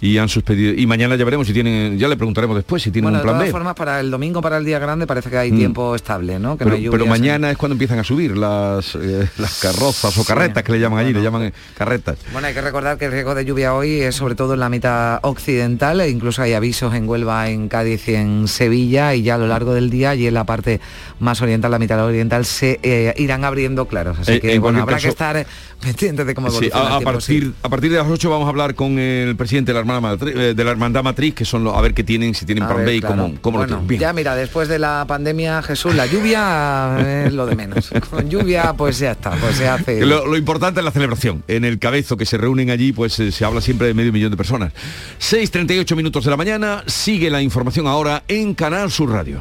Y han suspendido. Y mañana ya veremos si tienen, ya le preguntaremos después si tienen Bueno, un de plan todas B. formas, para el domingo, para el día grande, parece que hay Mm. tiempo estable, ¿no? Que pero, no hay pero lluvias en- mañana es cuando empiezan a subir las, eh, las carrozas o carretas que le llaman allí, le llaman eh, carretas. Bueno, hay que recordar que el riesgo de lluvia hoy es sobre todo en la mitad occidental, e incluso hay avisos en Huelva, en Cádiz y en Sevilla, y ya a lo largo del día y en la parte más oriental, la mitad oriental, se eh, irán abriendo claros. Así Eh, que en bueno, habrá caso- que estar eh, pendientes de cómo Sí, a, sí. partir, a partir de las 8 vamos a hablar con el presidente de la hermana matriz, eh, de la hermandad matriz, que son los, a ver qué tienen, si tienen A plan ver, B y claro. cómo, cómo lo Bueno, tienen. Bien. Ya mira, después de la pandemia, Jesús, la lluvia es lo de menos. Con lluvia, pues ya está, pues se hace. Lo, lo importante es la celebración. En el cabezo que se reúnen allí, pues eh, se habla siempre de medio millón de personas. 6.38 minutos de la mañana, sigue la información ahora en Canal Sur Radio.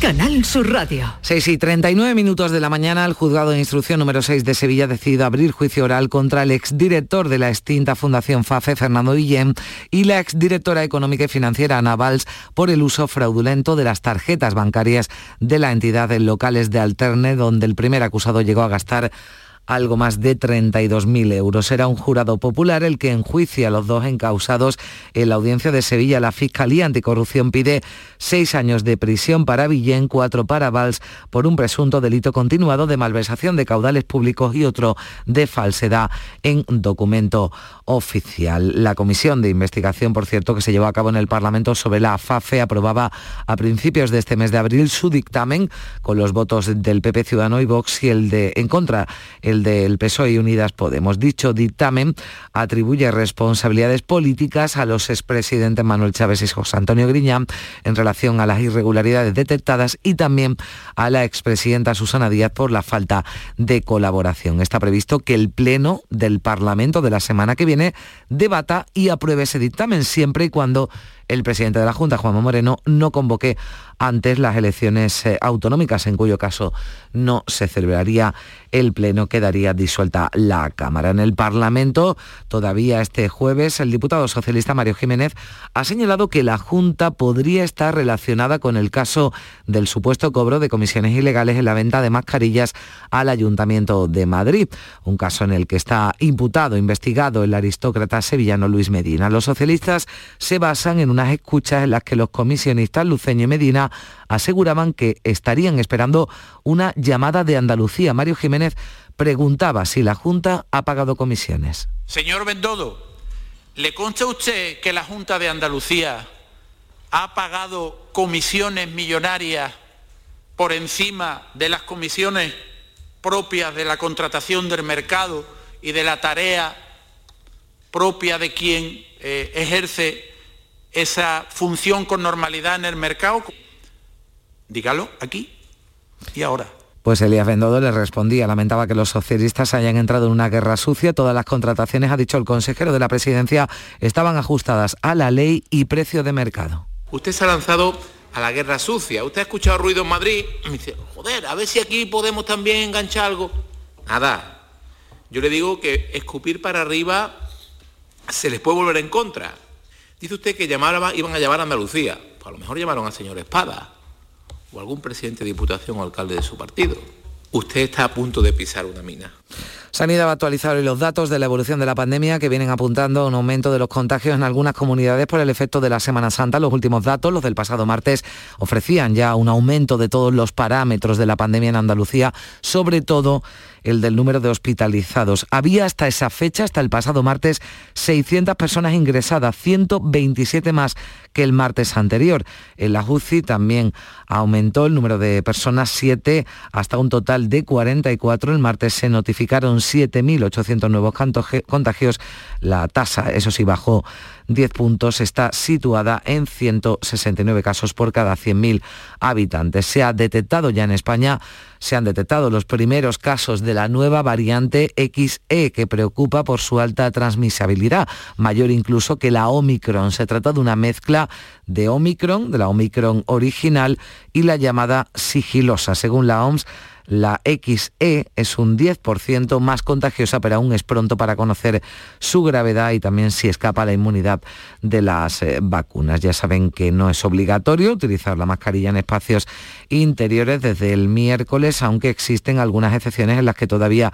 Canal Sur Radio. 6 y 39 minutos de la mañana, el juzgado de instrucción número 6 de Sevilla ha decidido abrir juicio oral contra el exdirector de la extinta Fundación FAFE, Fernando Guillén, y la exdirectora económica y financiera, Ana Valls, por el uso fraudulento de las tarjetas bancarias de la entidad en locales de Alterne, donde el primer acusado llegó a gastar algo más de 32.000 euros. Será un jurado popular el que enjuicia a los dos encausados en la audiencia de Sevilla. La Fiscalía Anticorrupción pide seis años de prisión para Villén, cuatro para Valls por un presunto delito continuado de malversación de caudales públicos y otro de falsedad en documento oficial. La comisión de investigación, por cierto, que se llevó a cabo en el Parlamento sobre la FAFE aprobaba a principios de este mes de abril su dictamen con los votos del PP Ciudadano y Vox y el de en contra del PSOE y Unidas Podemos. Dicho dictamen atribuye responsabilidades políticas a los expresidentes Manuel Chávez y José Antonio Griñán en relación a las irregularidades detectadas y también a la expresidenta Susana Díaz por la falta de colaboración. Está previsto que el Pleno del Parlamento de la semana que viene debata y apruebe ese dictamen siempre y cuando el presidente de la Junta, Juanma Moreno, no convoque antes las elecciones eh, autonómicas, en cuyo caso no se celebraría el Pleno, quedaría disuelta la Cámara. En el Parlamento, todavía este jueves, el diputado socialista Mario Jiménez ha señalado que la Junta podría estar relacionada con el caso del supuesto cobro de comisiones ilegales en la venta de mascarillas al Ayuntamiento de Madrid, un caso en el que está imputado, investigado el aristócrata sevillano Luis Medina. Los socialistas se basan en unas escuchas en las que los comisionistas Luceño y Medina aseguraban que estarían esperando una llamada de Andalucía. Mario Jiménez preguntaba si la Junta ha pagado comisiones. Señor Bendodo, ¿le consta a usted que la Junta de Andalucía ha pagado comisiones millonarias por encima de las comisiones propias de la contratación del mercado y de la tarea propia de quien eh, ejerce esa función con normalidad en el mercado? Dígalo aquí y ahora. Pues Elías Bendodo le respondía, lamentaba que los socialistas hayan entrado en una guerra sucia. Todas las contrataciones, ha dicho el consejero de la presidencia, estaban ajustadas a la ley y precio de mercado. Usted se ha lanzado a la guerra sucia. Usted ha escuchado ruido en Madrid y me dice, joder, a ver si aquí podemos también enganchar algo. Nada. Yo le digo que escupir para arriba se les puede volver en contra. Dice usted que llamaba, iban a llamar a Andalucía. Pues a lo mejor llamaron al señor Espada o algún presidente de diputación o alcalde de su partido. Usted está a punto de pisar una mina. Sanidad va a actualizar hoy los datos de la evolución de la pandemia que vienen apuntando a un aumento de los contagios en algunas comunidades por el efecto de la Semana Santa. Los últimos datos, los del pasado martes, ofrecían ya un aumento de todos los parámetros de la pandemia en Andalucía, sobre todo el del número de hospitalizados. Había hasta esa fecha, hasta el pasado martes, 600 personas ingresadas, 127 más que el martes anterior. En la UCI también aumentó el número de personas, 7 hasta un total de 44. El martes se notificaron 7.800 nuevos contagios. La tasa, eso sí, bajó 10 puntos, está situada en 169 casos por cada 100.000 habitantes. Se ha detectado ya en España, se han detectado los primeros casos de la nueva variante XE que preocupa por su alta transmisibilidad, mayor incluso que la Omicron. Se trata de una mezcla de Omicron, de la Omicron original y la llamada sigilosa. Según la OMS, La XE es un 10% más contagiosa, pero aún es pronto para conocer su gravedad y también si escapa la inmunidad de las eh, vacunas. Ya saben que no es obligatorio utilizar la mascarilla en espacios interiores desde el miércoles, aunque existen algunas excepciones en las que todavía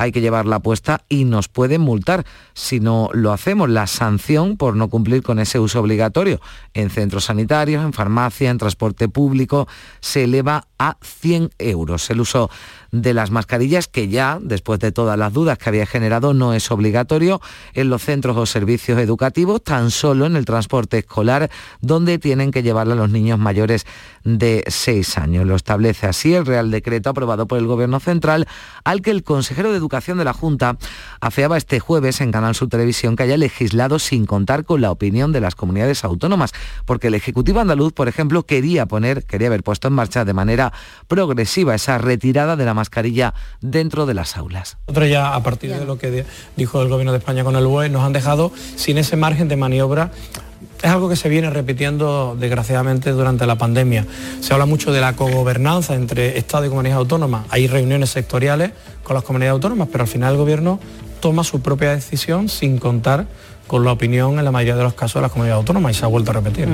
hay que llevarla puesta y nos pueden multar si no lo hacemos. La sanción por no cumplir con ese uso obligatorio en centros sanitarios, en farmacia, en transporte público, se eleva a 100 euros. El uso de las mascarillas, que ya, después de todas las dudas que había generado, no es obligatorio en los centros o servicios educativos, tan solo en el transporte escolar, donde tienen que llevarla los niños mayores de 6 años. Lo establece así el Real Decreto aprobado por el Gobierno Central, al que el consejero de Educación de la Junta afeaba este jueves en Canal Sur Televisión que haya legislado sin contar con la opinión de las comunidades autónomas, porque el Ejecutivo andaluz, por ejemplo, quería poner, quería haber puesto en marcha de manera progresiva esa retirada de la mascarilla dentro de las aulas. Nosotros ya, a partir de lo que dijo el Gobierno de España con el BOE, nos han dejado sin ese margen de maniobra es algo que se viene repitiendo desgraciadamente durante la pandemia. Se habla mucho de la cogobernanza entre Estado y comunidades autónomas. Hay reuniones sectoriales con las comunidades autónomas, pero al final el Gobierno toma su propia decisión sin contar con la opinión en la mayoría de los casos de las comunidades autónomas y se ha vuelto a repetir.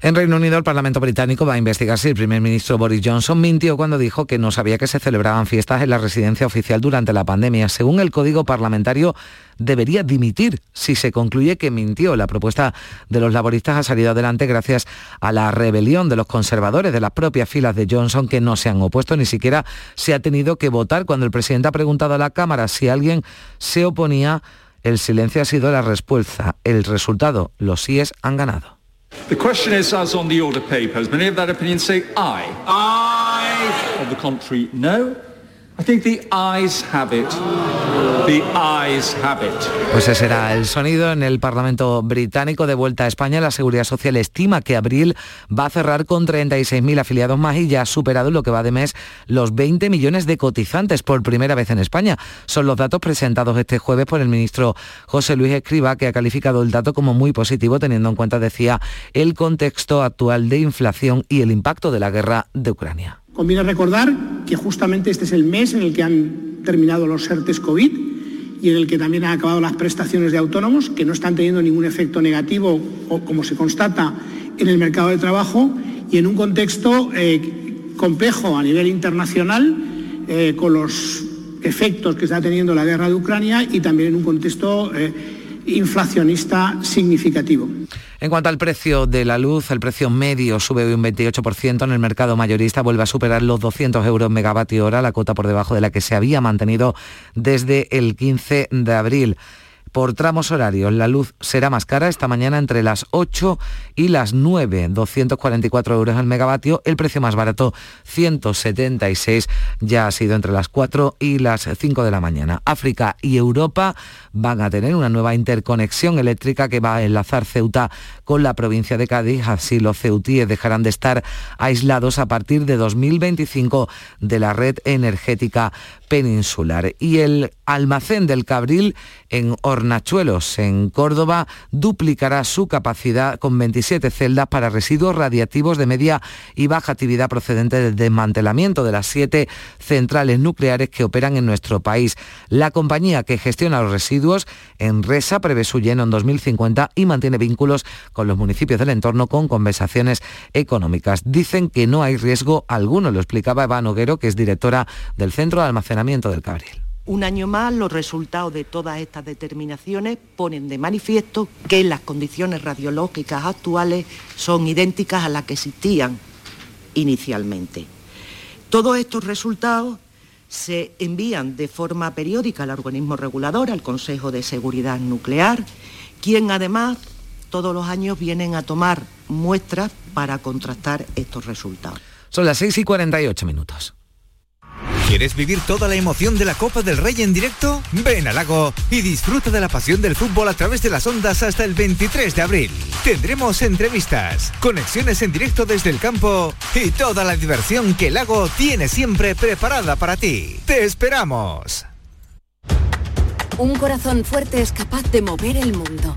En Reino Unido, el Parlamento británico va a investigar si el primer ministro Boris Johnson mintió cuando dijo que no sabía que se celebraban fiestas en la residencia oficial durante la pandemia. Según el Código Parlamentario, debería dimitir si se concluye que mintió. La propuesta de los laboristas ha salido adelante gracias a la rebelión de los conservadores de las propias filas de Johnson que no se han opuesto, ni siquiera se ha tenido que votar. Cuando el presidente ha preguntado a la Cámara si alguien se oponía, el silencio ha sido la respuesta. El resultado, los síes han ganado. The question is, as on the order papers, many of that opinion say aye. Aye. On the contrary, no. Pues ese era el sonido en el Parlamento británico de vuelta a España. La Seguridad Social estima que abril va a cerrar con 36.000 afiliados más y ya ha superado lo que va de mes los 20 millones de cotizantes por primera vez en España. Son los datos presentados este jueves por el ministro José Luis Escriba, que ha calificado el dato como muy positivo, teniendo en cuenta, decía, el contexto actual de inflación y el impacto de la guerra de Ucrania. Conviene recordar que justamente este es el mes en el que han terminado los ERTES COVID y en el que también han acabado las prestaciones de autónomos, que no están teniendo ningún efecto negativo, como se constata, en el mercado de trabajo y en un contexto eh, complejo a nivel internacional, eh, con los efectos que está teniendo la guerra de Ucrania y también en un contexto eh, inflacionista significativo. En cuanto al precio de la luz, el precio medio sube un 28%, en el mercado mayorista vuelve a superar los 200 euros megavatio hora, la cuota por debajo de la que se había mantenido desde el 15 de abril por tramos horarios. La luz será más cara esta mañana entre las 8 y las 9, 244 euros al megavatio. El precio más barato, 176, ya ha sido entre las 4 y las 5 de la mañana. África y Europa van a tener una nueva interconexión eléctrica que va a enlazar Ceuta con la provincia de Cádiz. Así los ceutíes dejarán de estar aislados a partir de 2025 de la red energética peninsular. Y el almacén del Cabril en Hornachuelos, en Córdoba, duplicará su capacidad con 27 celdas para residuos radiactivos de media y baja actividad procedente del desmantelamiento de las siete centrales nucleares que operan en nuestro país. La compañía que gestiona los residuos, en Resa, prevé su lleno en 2050 y mantiene vínculos con los municipios del entorno con compensaciones económicas. Dicen que no hay riesgo alguno, lo explicaba Eva Noguero, que es directora del Centro de Almacenamiento del Cabril. Un año más, los resultados de todas estas determinaciones ponen de manifiesto que las condiciones radiológicas actuales son idénticas a las que existían inicialmente. Todos estos resultados se envían de forma periódica al organismo regulador, al Consejo de Seguridad Nuclear, quien además todos los años vienen a tomar muestras para contrastar estos resultados. Son las 6 y 48 minutos. ¿Quieres vivir toda la emoción de la Copa del Rey en directo? Ven al lago y disfruta de la pasión del fútbol a través de las ondas hasta el 23 de abril. Tendremos entrevistas, conexiones en directo desde el campo y toda la diversión que el lago tiene siempre preparada para ti. ¡Te esperamos! Un corazón fuerte es capaz de mover el mundo.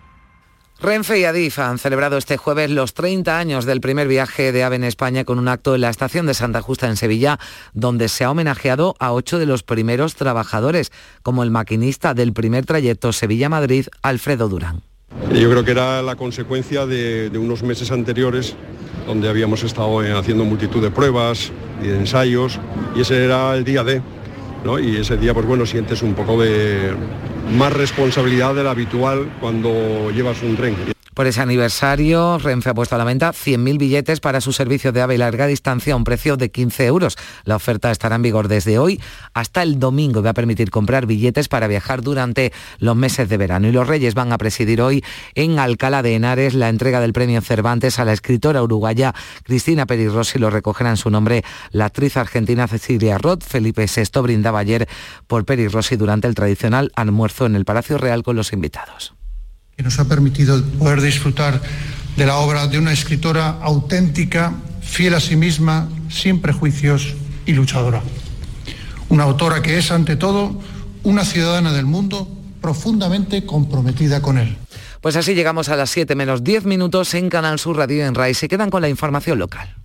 Renfe y Adif han celebrado este jueves los 30 años del primer viaje de AVE en España con un acto en la estación de Santa Justa en Sevilla, donde se ha homenajeado a ocho de los primeros trabajadores, como el maquinista del primer trayecto Sevilla-Madrid, Alfredo Durán. Yo creo que era la consecuencia de, de unos meses anteriores donde habíamos estado eh, haciendo multitud de pruebas y de ensayos y ese era el día de, Y ese día, pues bueno, sientes un poco de más responsabilidad de la habitual cuando llevas un tren. Por ese aniversario, Renfe ha puesto a la venta 100.000 billetes para su servicio de AVE y larga distancia a un precio de 15 euros. La oferta estará en vigor desde hoy hasta el domingo y va a permitir comprar billetes para viajar durante los meses de verano. Y los Reyes van a presidir hoy en Alcalá de Henares la entrega del premio Cervantes a la escritora uruguaya Cristina Perirossi. Lo recogerá en su nombre la actriz argentina Cecilia Roth. Felipe VI brindaba ayer por Perirossi durante el tradicional almuerzo en el Palacio Real con los invitados que nos ha permitido poder disfrutar de la obra de una escritora auténtica, fiel a sí misma, sin prejuicios y luchadora. Una autora que es, ante todo, una ciudadana del mundo profundamente comprometida con él. Pues así llegamos a las 7 menos 10 minutos en Canal Sur Radio y en RAI. Se quedan con la información local.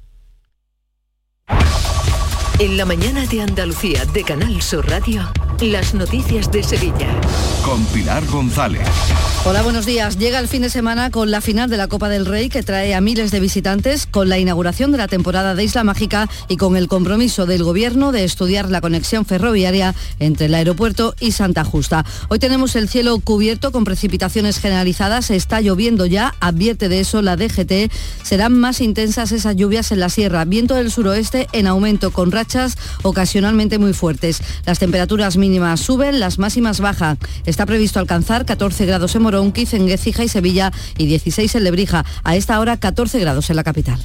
En la mañana de Andalucía de Canal Sur Radio, las noticias de Sevilla. Con Pilar González. Hola, buenos días. Llega el fin de semana con la final de la Copa del Rey que trae a miles de visitantes, con la inauguración de la temporada de Isla Mágica y con el compromiso del Gobierno de estudiar la conexión ferroviaria entre el aeropuerto y Santa Justa. Hoy tenemos el cielo cubierto con precipitaciones generalizadas, está lloviendo ya, advierte de eso la DGT. Serán más intensas esas lluvias en la sierra, viento del suroeste en aumento con rachas ocasionalmente muy fuertes. Las temperaturas mínimas suben, las máximas bajan. Está previsto alcanzar 14 grados en Morón, 15 en Écija y Sevilla y 16 en Lebrija. A esta hora 14 grados en la capital.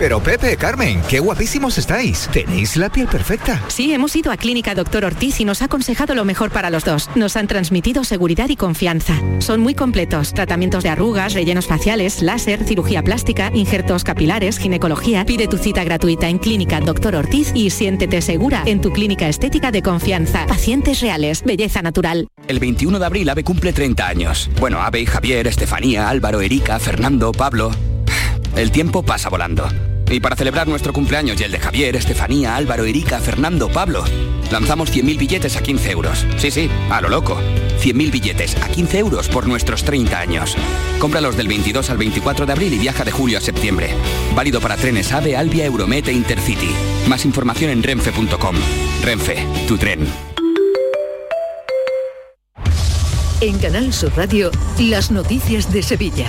Pero Pepe, Carmen, qué guapísimos estáis. Tenéis la piel perfecta. Sí, hemos ido a Clínica Doctor Ortiz y nos ha aconsejado lo mejor para los dos. Nos han transmitido seguridad y confianza. Son muy completos. Tratamientos de arrugas, rellenos faciales, láser, cirugía plástica, injertos capilares, ginecología. Pide tu cita gratuita en Clínica Doctor Ortiz y siéntete segura en tu clínica estética de confianza. Pacientes reales, belleza natural. El 21 de abril AVE cumple 30 años. Bueno, AVE, Javier, Estefanía, Álvaro, Erika, Fernando, Pablo... El tiempo pasa volando. Y para celebrar nuestro cumpleaños y el de Javier, Estefanía, Álvaro, Erika, Fernando, Pablo, lanzamos 100.000 billetes a 15 euros. Sí, sí, a lo loco. 100.000 billetes a 15 euros por nuestros 30 años. Cómpralos del 22 al 24 de abril y viaja de julio a septiembre. Válido para trenes AVE, Albia, Euromet e Intercity. Más información en renfe.com. Renfe, tu tren. En Canal Sur Radio, las noticias de Sevilla.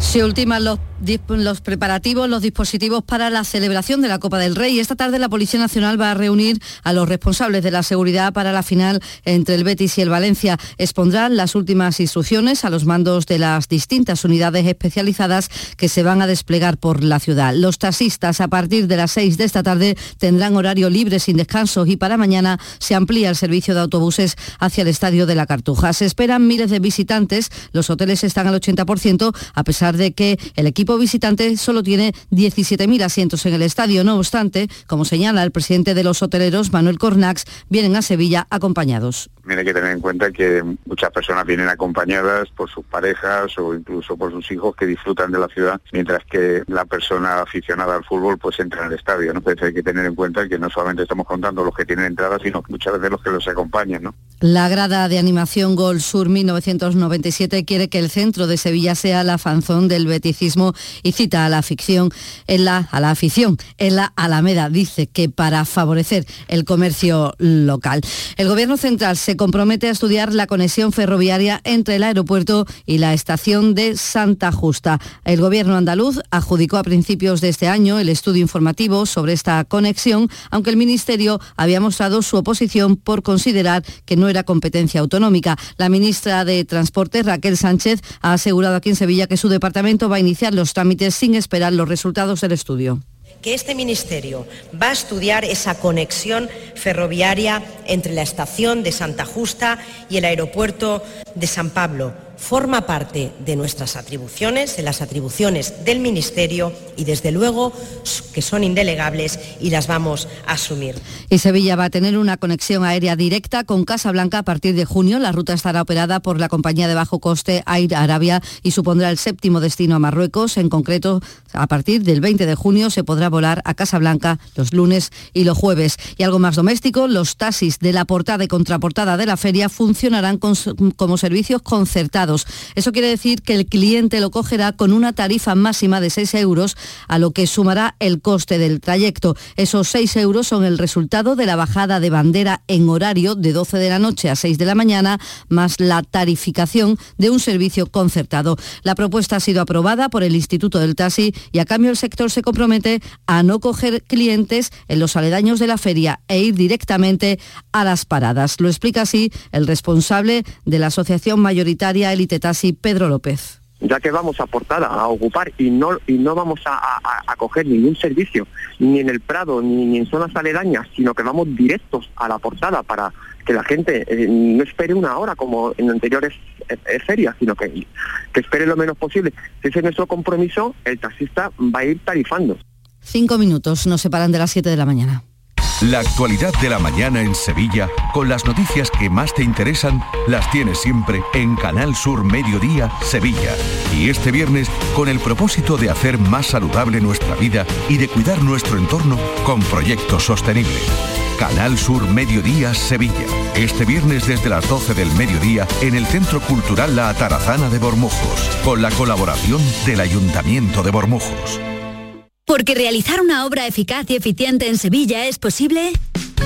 Se ultiman los, preparativos, los dispositivos para la celebración de la Copa del Rey. Esta tarde la Policía Nacional va a reunir a los responsables de la seguridad para la final entre el Betis y el Valencia. Expondrán las últimas instrucciones a los mandos de las distintas unidades especializadas que se van a desplegar por la ciudad. Los taxistas a partir de las 6 de esta tarde tendrán horario libre sin descansos y para mañana se amplía el servicio de autobuses hacia el Estadio de la Cartuja. Se esperan miles de visitantes. Los hoteles están al 80% a pesar de que el equipo visitante solo tiene 17.000 asientos en el estadio. No obstante, como señala el presidente de los hoteleros, Manuel Cornax, vienen a Sevilla acompañados. Tiene que tener en cuenta que muchas personas vienen acompañadas por sus parejas o incluso por sus hijos que disfrutan de la ciudad, mientras que la persona aficionada al fútbol pues entra en el estadio. ¿no? Hay que tener en cuenta que no solamente estamos contando los que tienen entradas, sino muchas veces los que los acompañan. ¿no? La grada de animación Gol Sur 1997 quiere que el centro de Sevilla sea la fanzón del beticismo y cita a la ficción en la, a la afición en la Alameda. Dice que para favorecer el comercio local. El gobierno central se compromete a estudiar la conexión ferroviaria entre el aeropuerto y la estación de Santa Justa. El gobierno andaluz adjudicó a principios de este año el estudio informativo sobre esta conexión, aunque el ministerio había mostrado su oposición por considerar que no era competencia autonómica. La ministra de Transporte, Raquel Sánchez, ha asegurado aquí en Sevilla que su departamento va a iniciar los trámites sin esperar los resultados del estudio. que este Ministerio va a estudiar esa conexión ferroviaria entre la estación de Santa Justa y el aeropuerto de San Pablo. Forma parte de nuestras atribuciones, de las atribuciones del Ministerio y desde luego que son indelegables y las vamos a asumir. Y Sevilla va a tener una conexión aérea directa con Casablanca a partir de junio. La ruta estará operada por la compañía de bajo coste Air Arabia y supondrá el séptimo destino a Marruecos. En concreto, a partir del 20 de junio se podrá volar a Casablanca los lunes y los jueves. Y algo más doméstico, los taxis de la portada y contraportada de la feria funcionarán como servicios concertados eso quiere decir que el cliente lo cogerá con una tarifa máxima de 6 euros, a lo que sumará el coste del trayecto. Esos 6 euros son el resultado de la bajada de bandera en horario de 12 de la noche a 6 de la mañana, más la tarificación de un servicio concertado. La propuesta ha sido aprobada por el Instituto del Taxi y a cambio el sector se compromete a no coger clientes en los aledaños de la feria e ir directamente a las paradas. Lo explica así el responsable de la Asociación Mayoritaria Elite Taxi, Pedro López. Ya que vamos a portada a ocupar y no y no vamos a, coger ningún servicio ni en el Prado ni, en zonas aledañas sino que vamos directos a la portada para que la gente eh, no espere una hora como en anteriores eh, eh, ferias sino que, que espere lo menos posible. Si ese es nuestro compromiso el taxista va a ir tarifando. Cinco minutos nos separan de las siete de la mañana la actualidad de la mañana en Sevilla, con las noticias que más te interesan, las tienes siempre en Canal Sur Mediodía, Sevilla. Y este viernes, con el propósito de hacer más saludable nuestra vida y de cuidar nuestro entorno con proyectos sostenibles. Canal Sur Mediodía, Sevilla. Este viernes desde las 12 del mediodía en el Centro Cultural La Atarazana de Bormujos, con la colaboración del Ayuntamiento de Bormujos. Porque realizar una obra eficaz y eficiente en Sevilla es posible.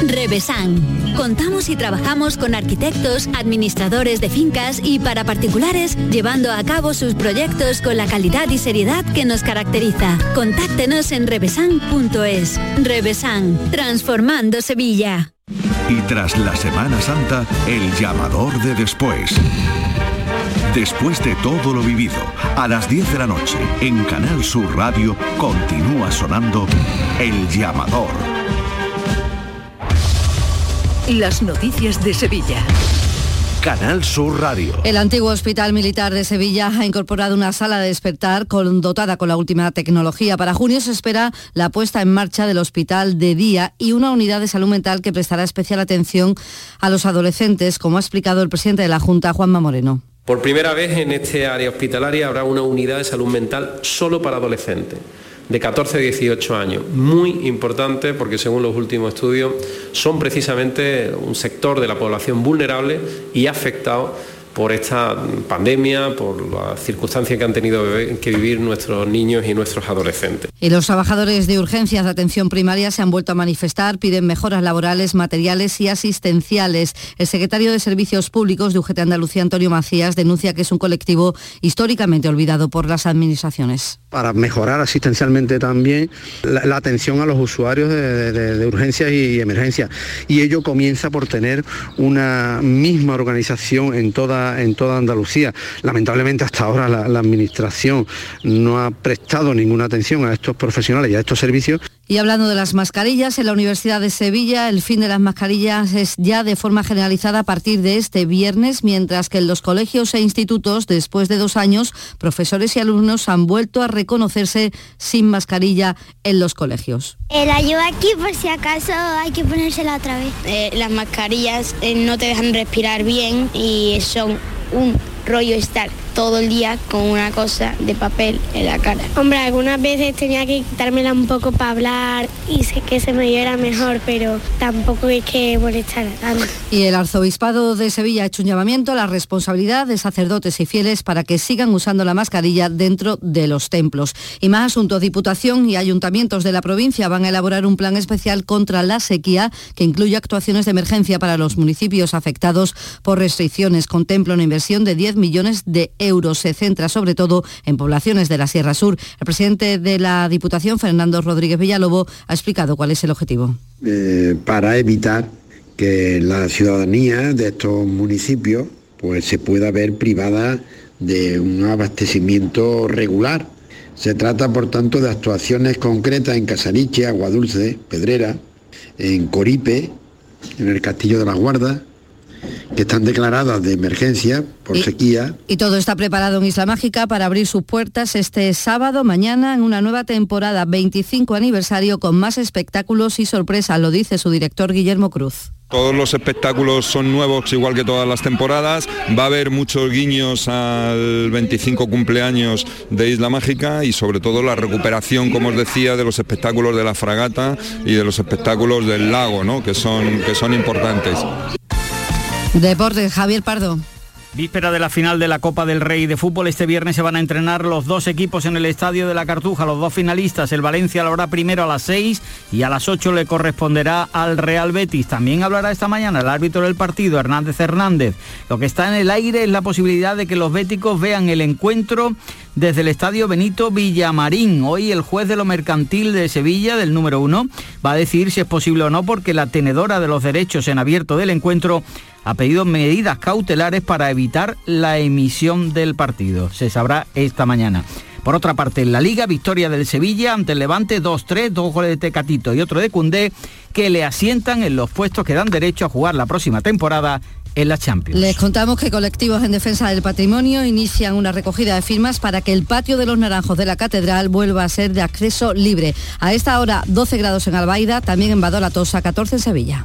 Revesan. Contamos y trabajamos con arquitectos, administradores de fincas y para particulares, llevando a cabo sus proyectos con la calidad y seriedad que nos caracteriza. Contáctenos en revesan.es. Revesan, transformando Sevilla. Y tras la Semana Santa, el llamador de después. Después de todo lo vivido, a las 10 de la noche, en Canal Sur Radio, continúa sonando El Llamador. Las noticias de Sevilla. Canal Sur Radio. El antiguo Hospital Militar de Sevilla ha incorporado una sala de despertar con, dotada con la última tecnología. Para junio se espera la puesta en marcha del hospital de día y una unidad de salud mental que prestará especial atención a los adolescentes, como ha explicado el presidente de la Junta, Juanma Moreno. Por primera vez en este área hospitalaria habrá una unidad de salud mental solo para adolescentes de 14 a 18 años. Muy importante porque según los últimos estudios son precisamente un sector de la población vulnerable y afectado por esta pandemia, por las circunstancias que han tenido que vivir nuestros niños y nuestros adolescentes. Y los trabajadores de urgencias de atención primaria se han vuelto a manifestar, piden mejoras laborales, materiales y asistenciales. El secretario de Servicios Públicos de UGT Andalucía, Antonio Macías, denuncia que es un colectivo históricamente olvidado por las administraciones. Para mejorar asistencialmente también la, atención a los usuarios de, urgencias y emergencias. Y ello comienza por tener una misma organización en toda en toda Andalucía. Lamentablemente hasta ahora la, Administración no ha prestado ninguna atención a estos profesionales y a estos servicios y hablando de las mascarillas, en la Universidad de Sevilla el fin de las mascarillas es ya de forma generalizada a partir de este viernes, mientras que en los colegios e institutos, después de dos años, profesores y alumnos han vuelto a reconocerse sin mascarilla en los colegios. Eh, la llevo aquí por si acaso hay que ponérsela otra vez. Eh, las mascarillas eh, no te dejan respirar bien y son un rollo estar todo el día con una cosa de papel en la cara. Hombre, algunas veces tenía que quitármela un poco para hablar y sé que se me viera mejor, pero tampoco es que molestara tanto. Y el arzobispado de Sevilla ha hecho un llamamiento a la responsabilidad de sacerdotes y fieles para que sigan usando la mascarilla dentro de los templos. Y más asuntos, Diputación y ayuntamientos de la provincia van a elaborar un plan especial contra la sequía que incluye actuaciones de emergencia para los municipios afectados por restricciones. Contempla una inversión de 10 millones de euros. Se centra sobre todo en poblaciones de la Sierra Sur. El presidente de la Diputación, Fernando Rodríguez Villalobo, ha explicado cuál es el objetivo. Eh, para evitar que la ciudadanía de estos municipios pues, se pueda ver privada de un abastecimiento regular Se trata, por tanto, de actuaciones concretas en Casariche, Aguadulce, Pedrera, en Coripe, en el Castillo de las Guardas, que están declaradas de emergencia por sequía. Y todo está preparado en Isla Mágica para abrir sus puertas este sábado, mañana, en una nueva temporada 25 aniversario con más espectáculos y sorpresas, lo dice su director Guillermo Cruz. Todos los espectáculos son nuevos, igual que todas las temporadas. Va a haber muchos guiños al 25 cumpleaños de Isla Mágica y sobre todo la recuperación, como os decía, de los espectáculos de la fragata y de los espectáculos del lago, ¿no? que, son, que son importantes. Deportes, Javier Pardo. Víspera de la final de la Copa del Rey de Fútbol, este viernes se van a entrenar los dos equipos en el Estadio de la Cartuja, los dos finalistas. El Valencia lo hará primero a las 6 y a las 8 le corresponderá al Real Betis. También hablará esta mañana el árbitro del partido, Hernández Hernández. Lo que está en el aire es la posibilidad de que los béticos vean el encuentro desde el Estadio Benito Villamarín. Hoy el juez de lo mercantil de Sevilla, del número uno, va a decidir si es posible o no porque la tenedora de los derechos en abierto del encuentro ha pedido medidas cautelares para evitar la emisión del partido. Se sabrá esta mañana. Por otra parte, en la Liga, victoria del Sevilla ante el Levante 2-3, dos goles de Tecatito y otro de Cundé, que le asientan en los puestos que dan derecho a jugar la próxima temporada en la Champions. Les contamos que colectivos en defensa del patrimonio inician una recogida de firmas para que el patio de los naranjos de la catedral vuelva a ser de acceso libre. A esta hora 12 grados en Albaida, también en Badolatosa, 14 en Sevilla.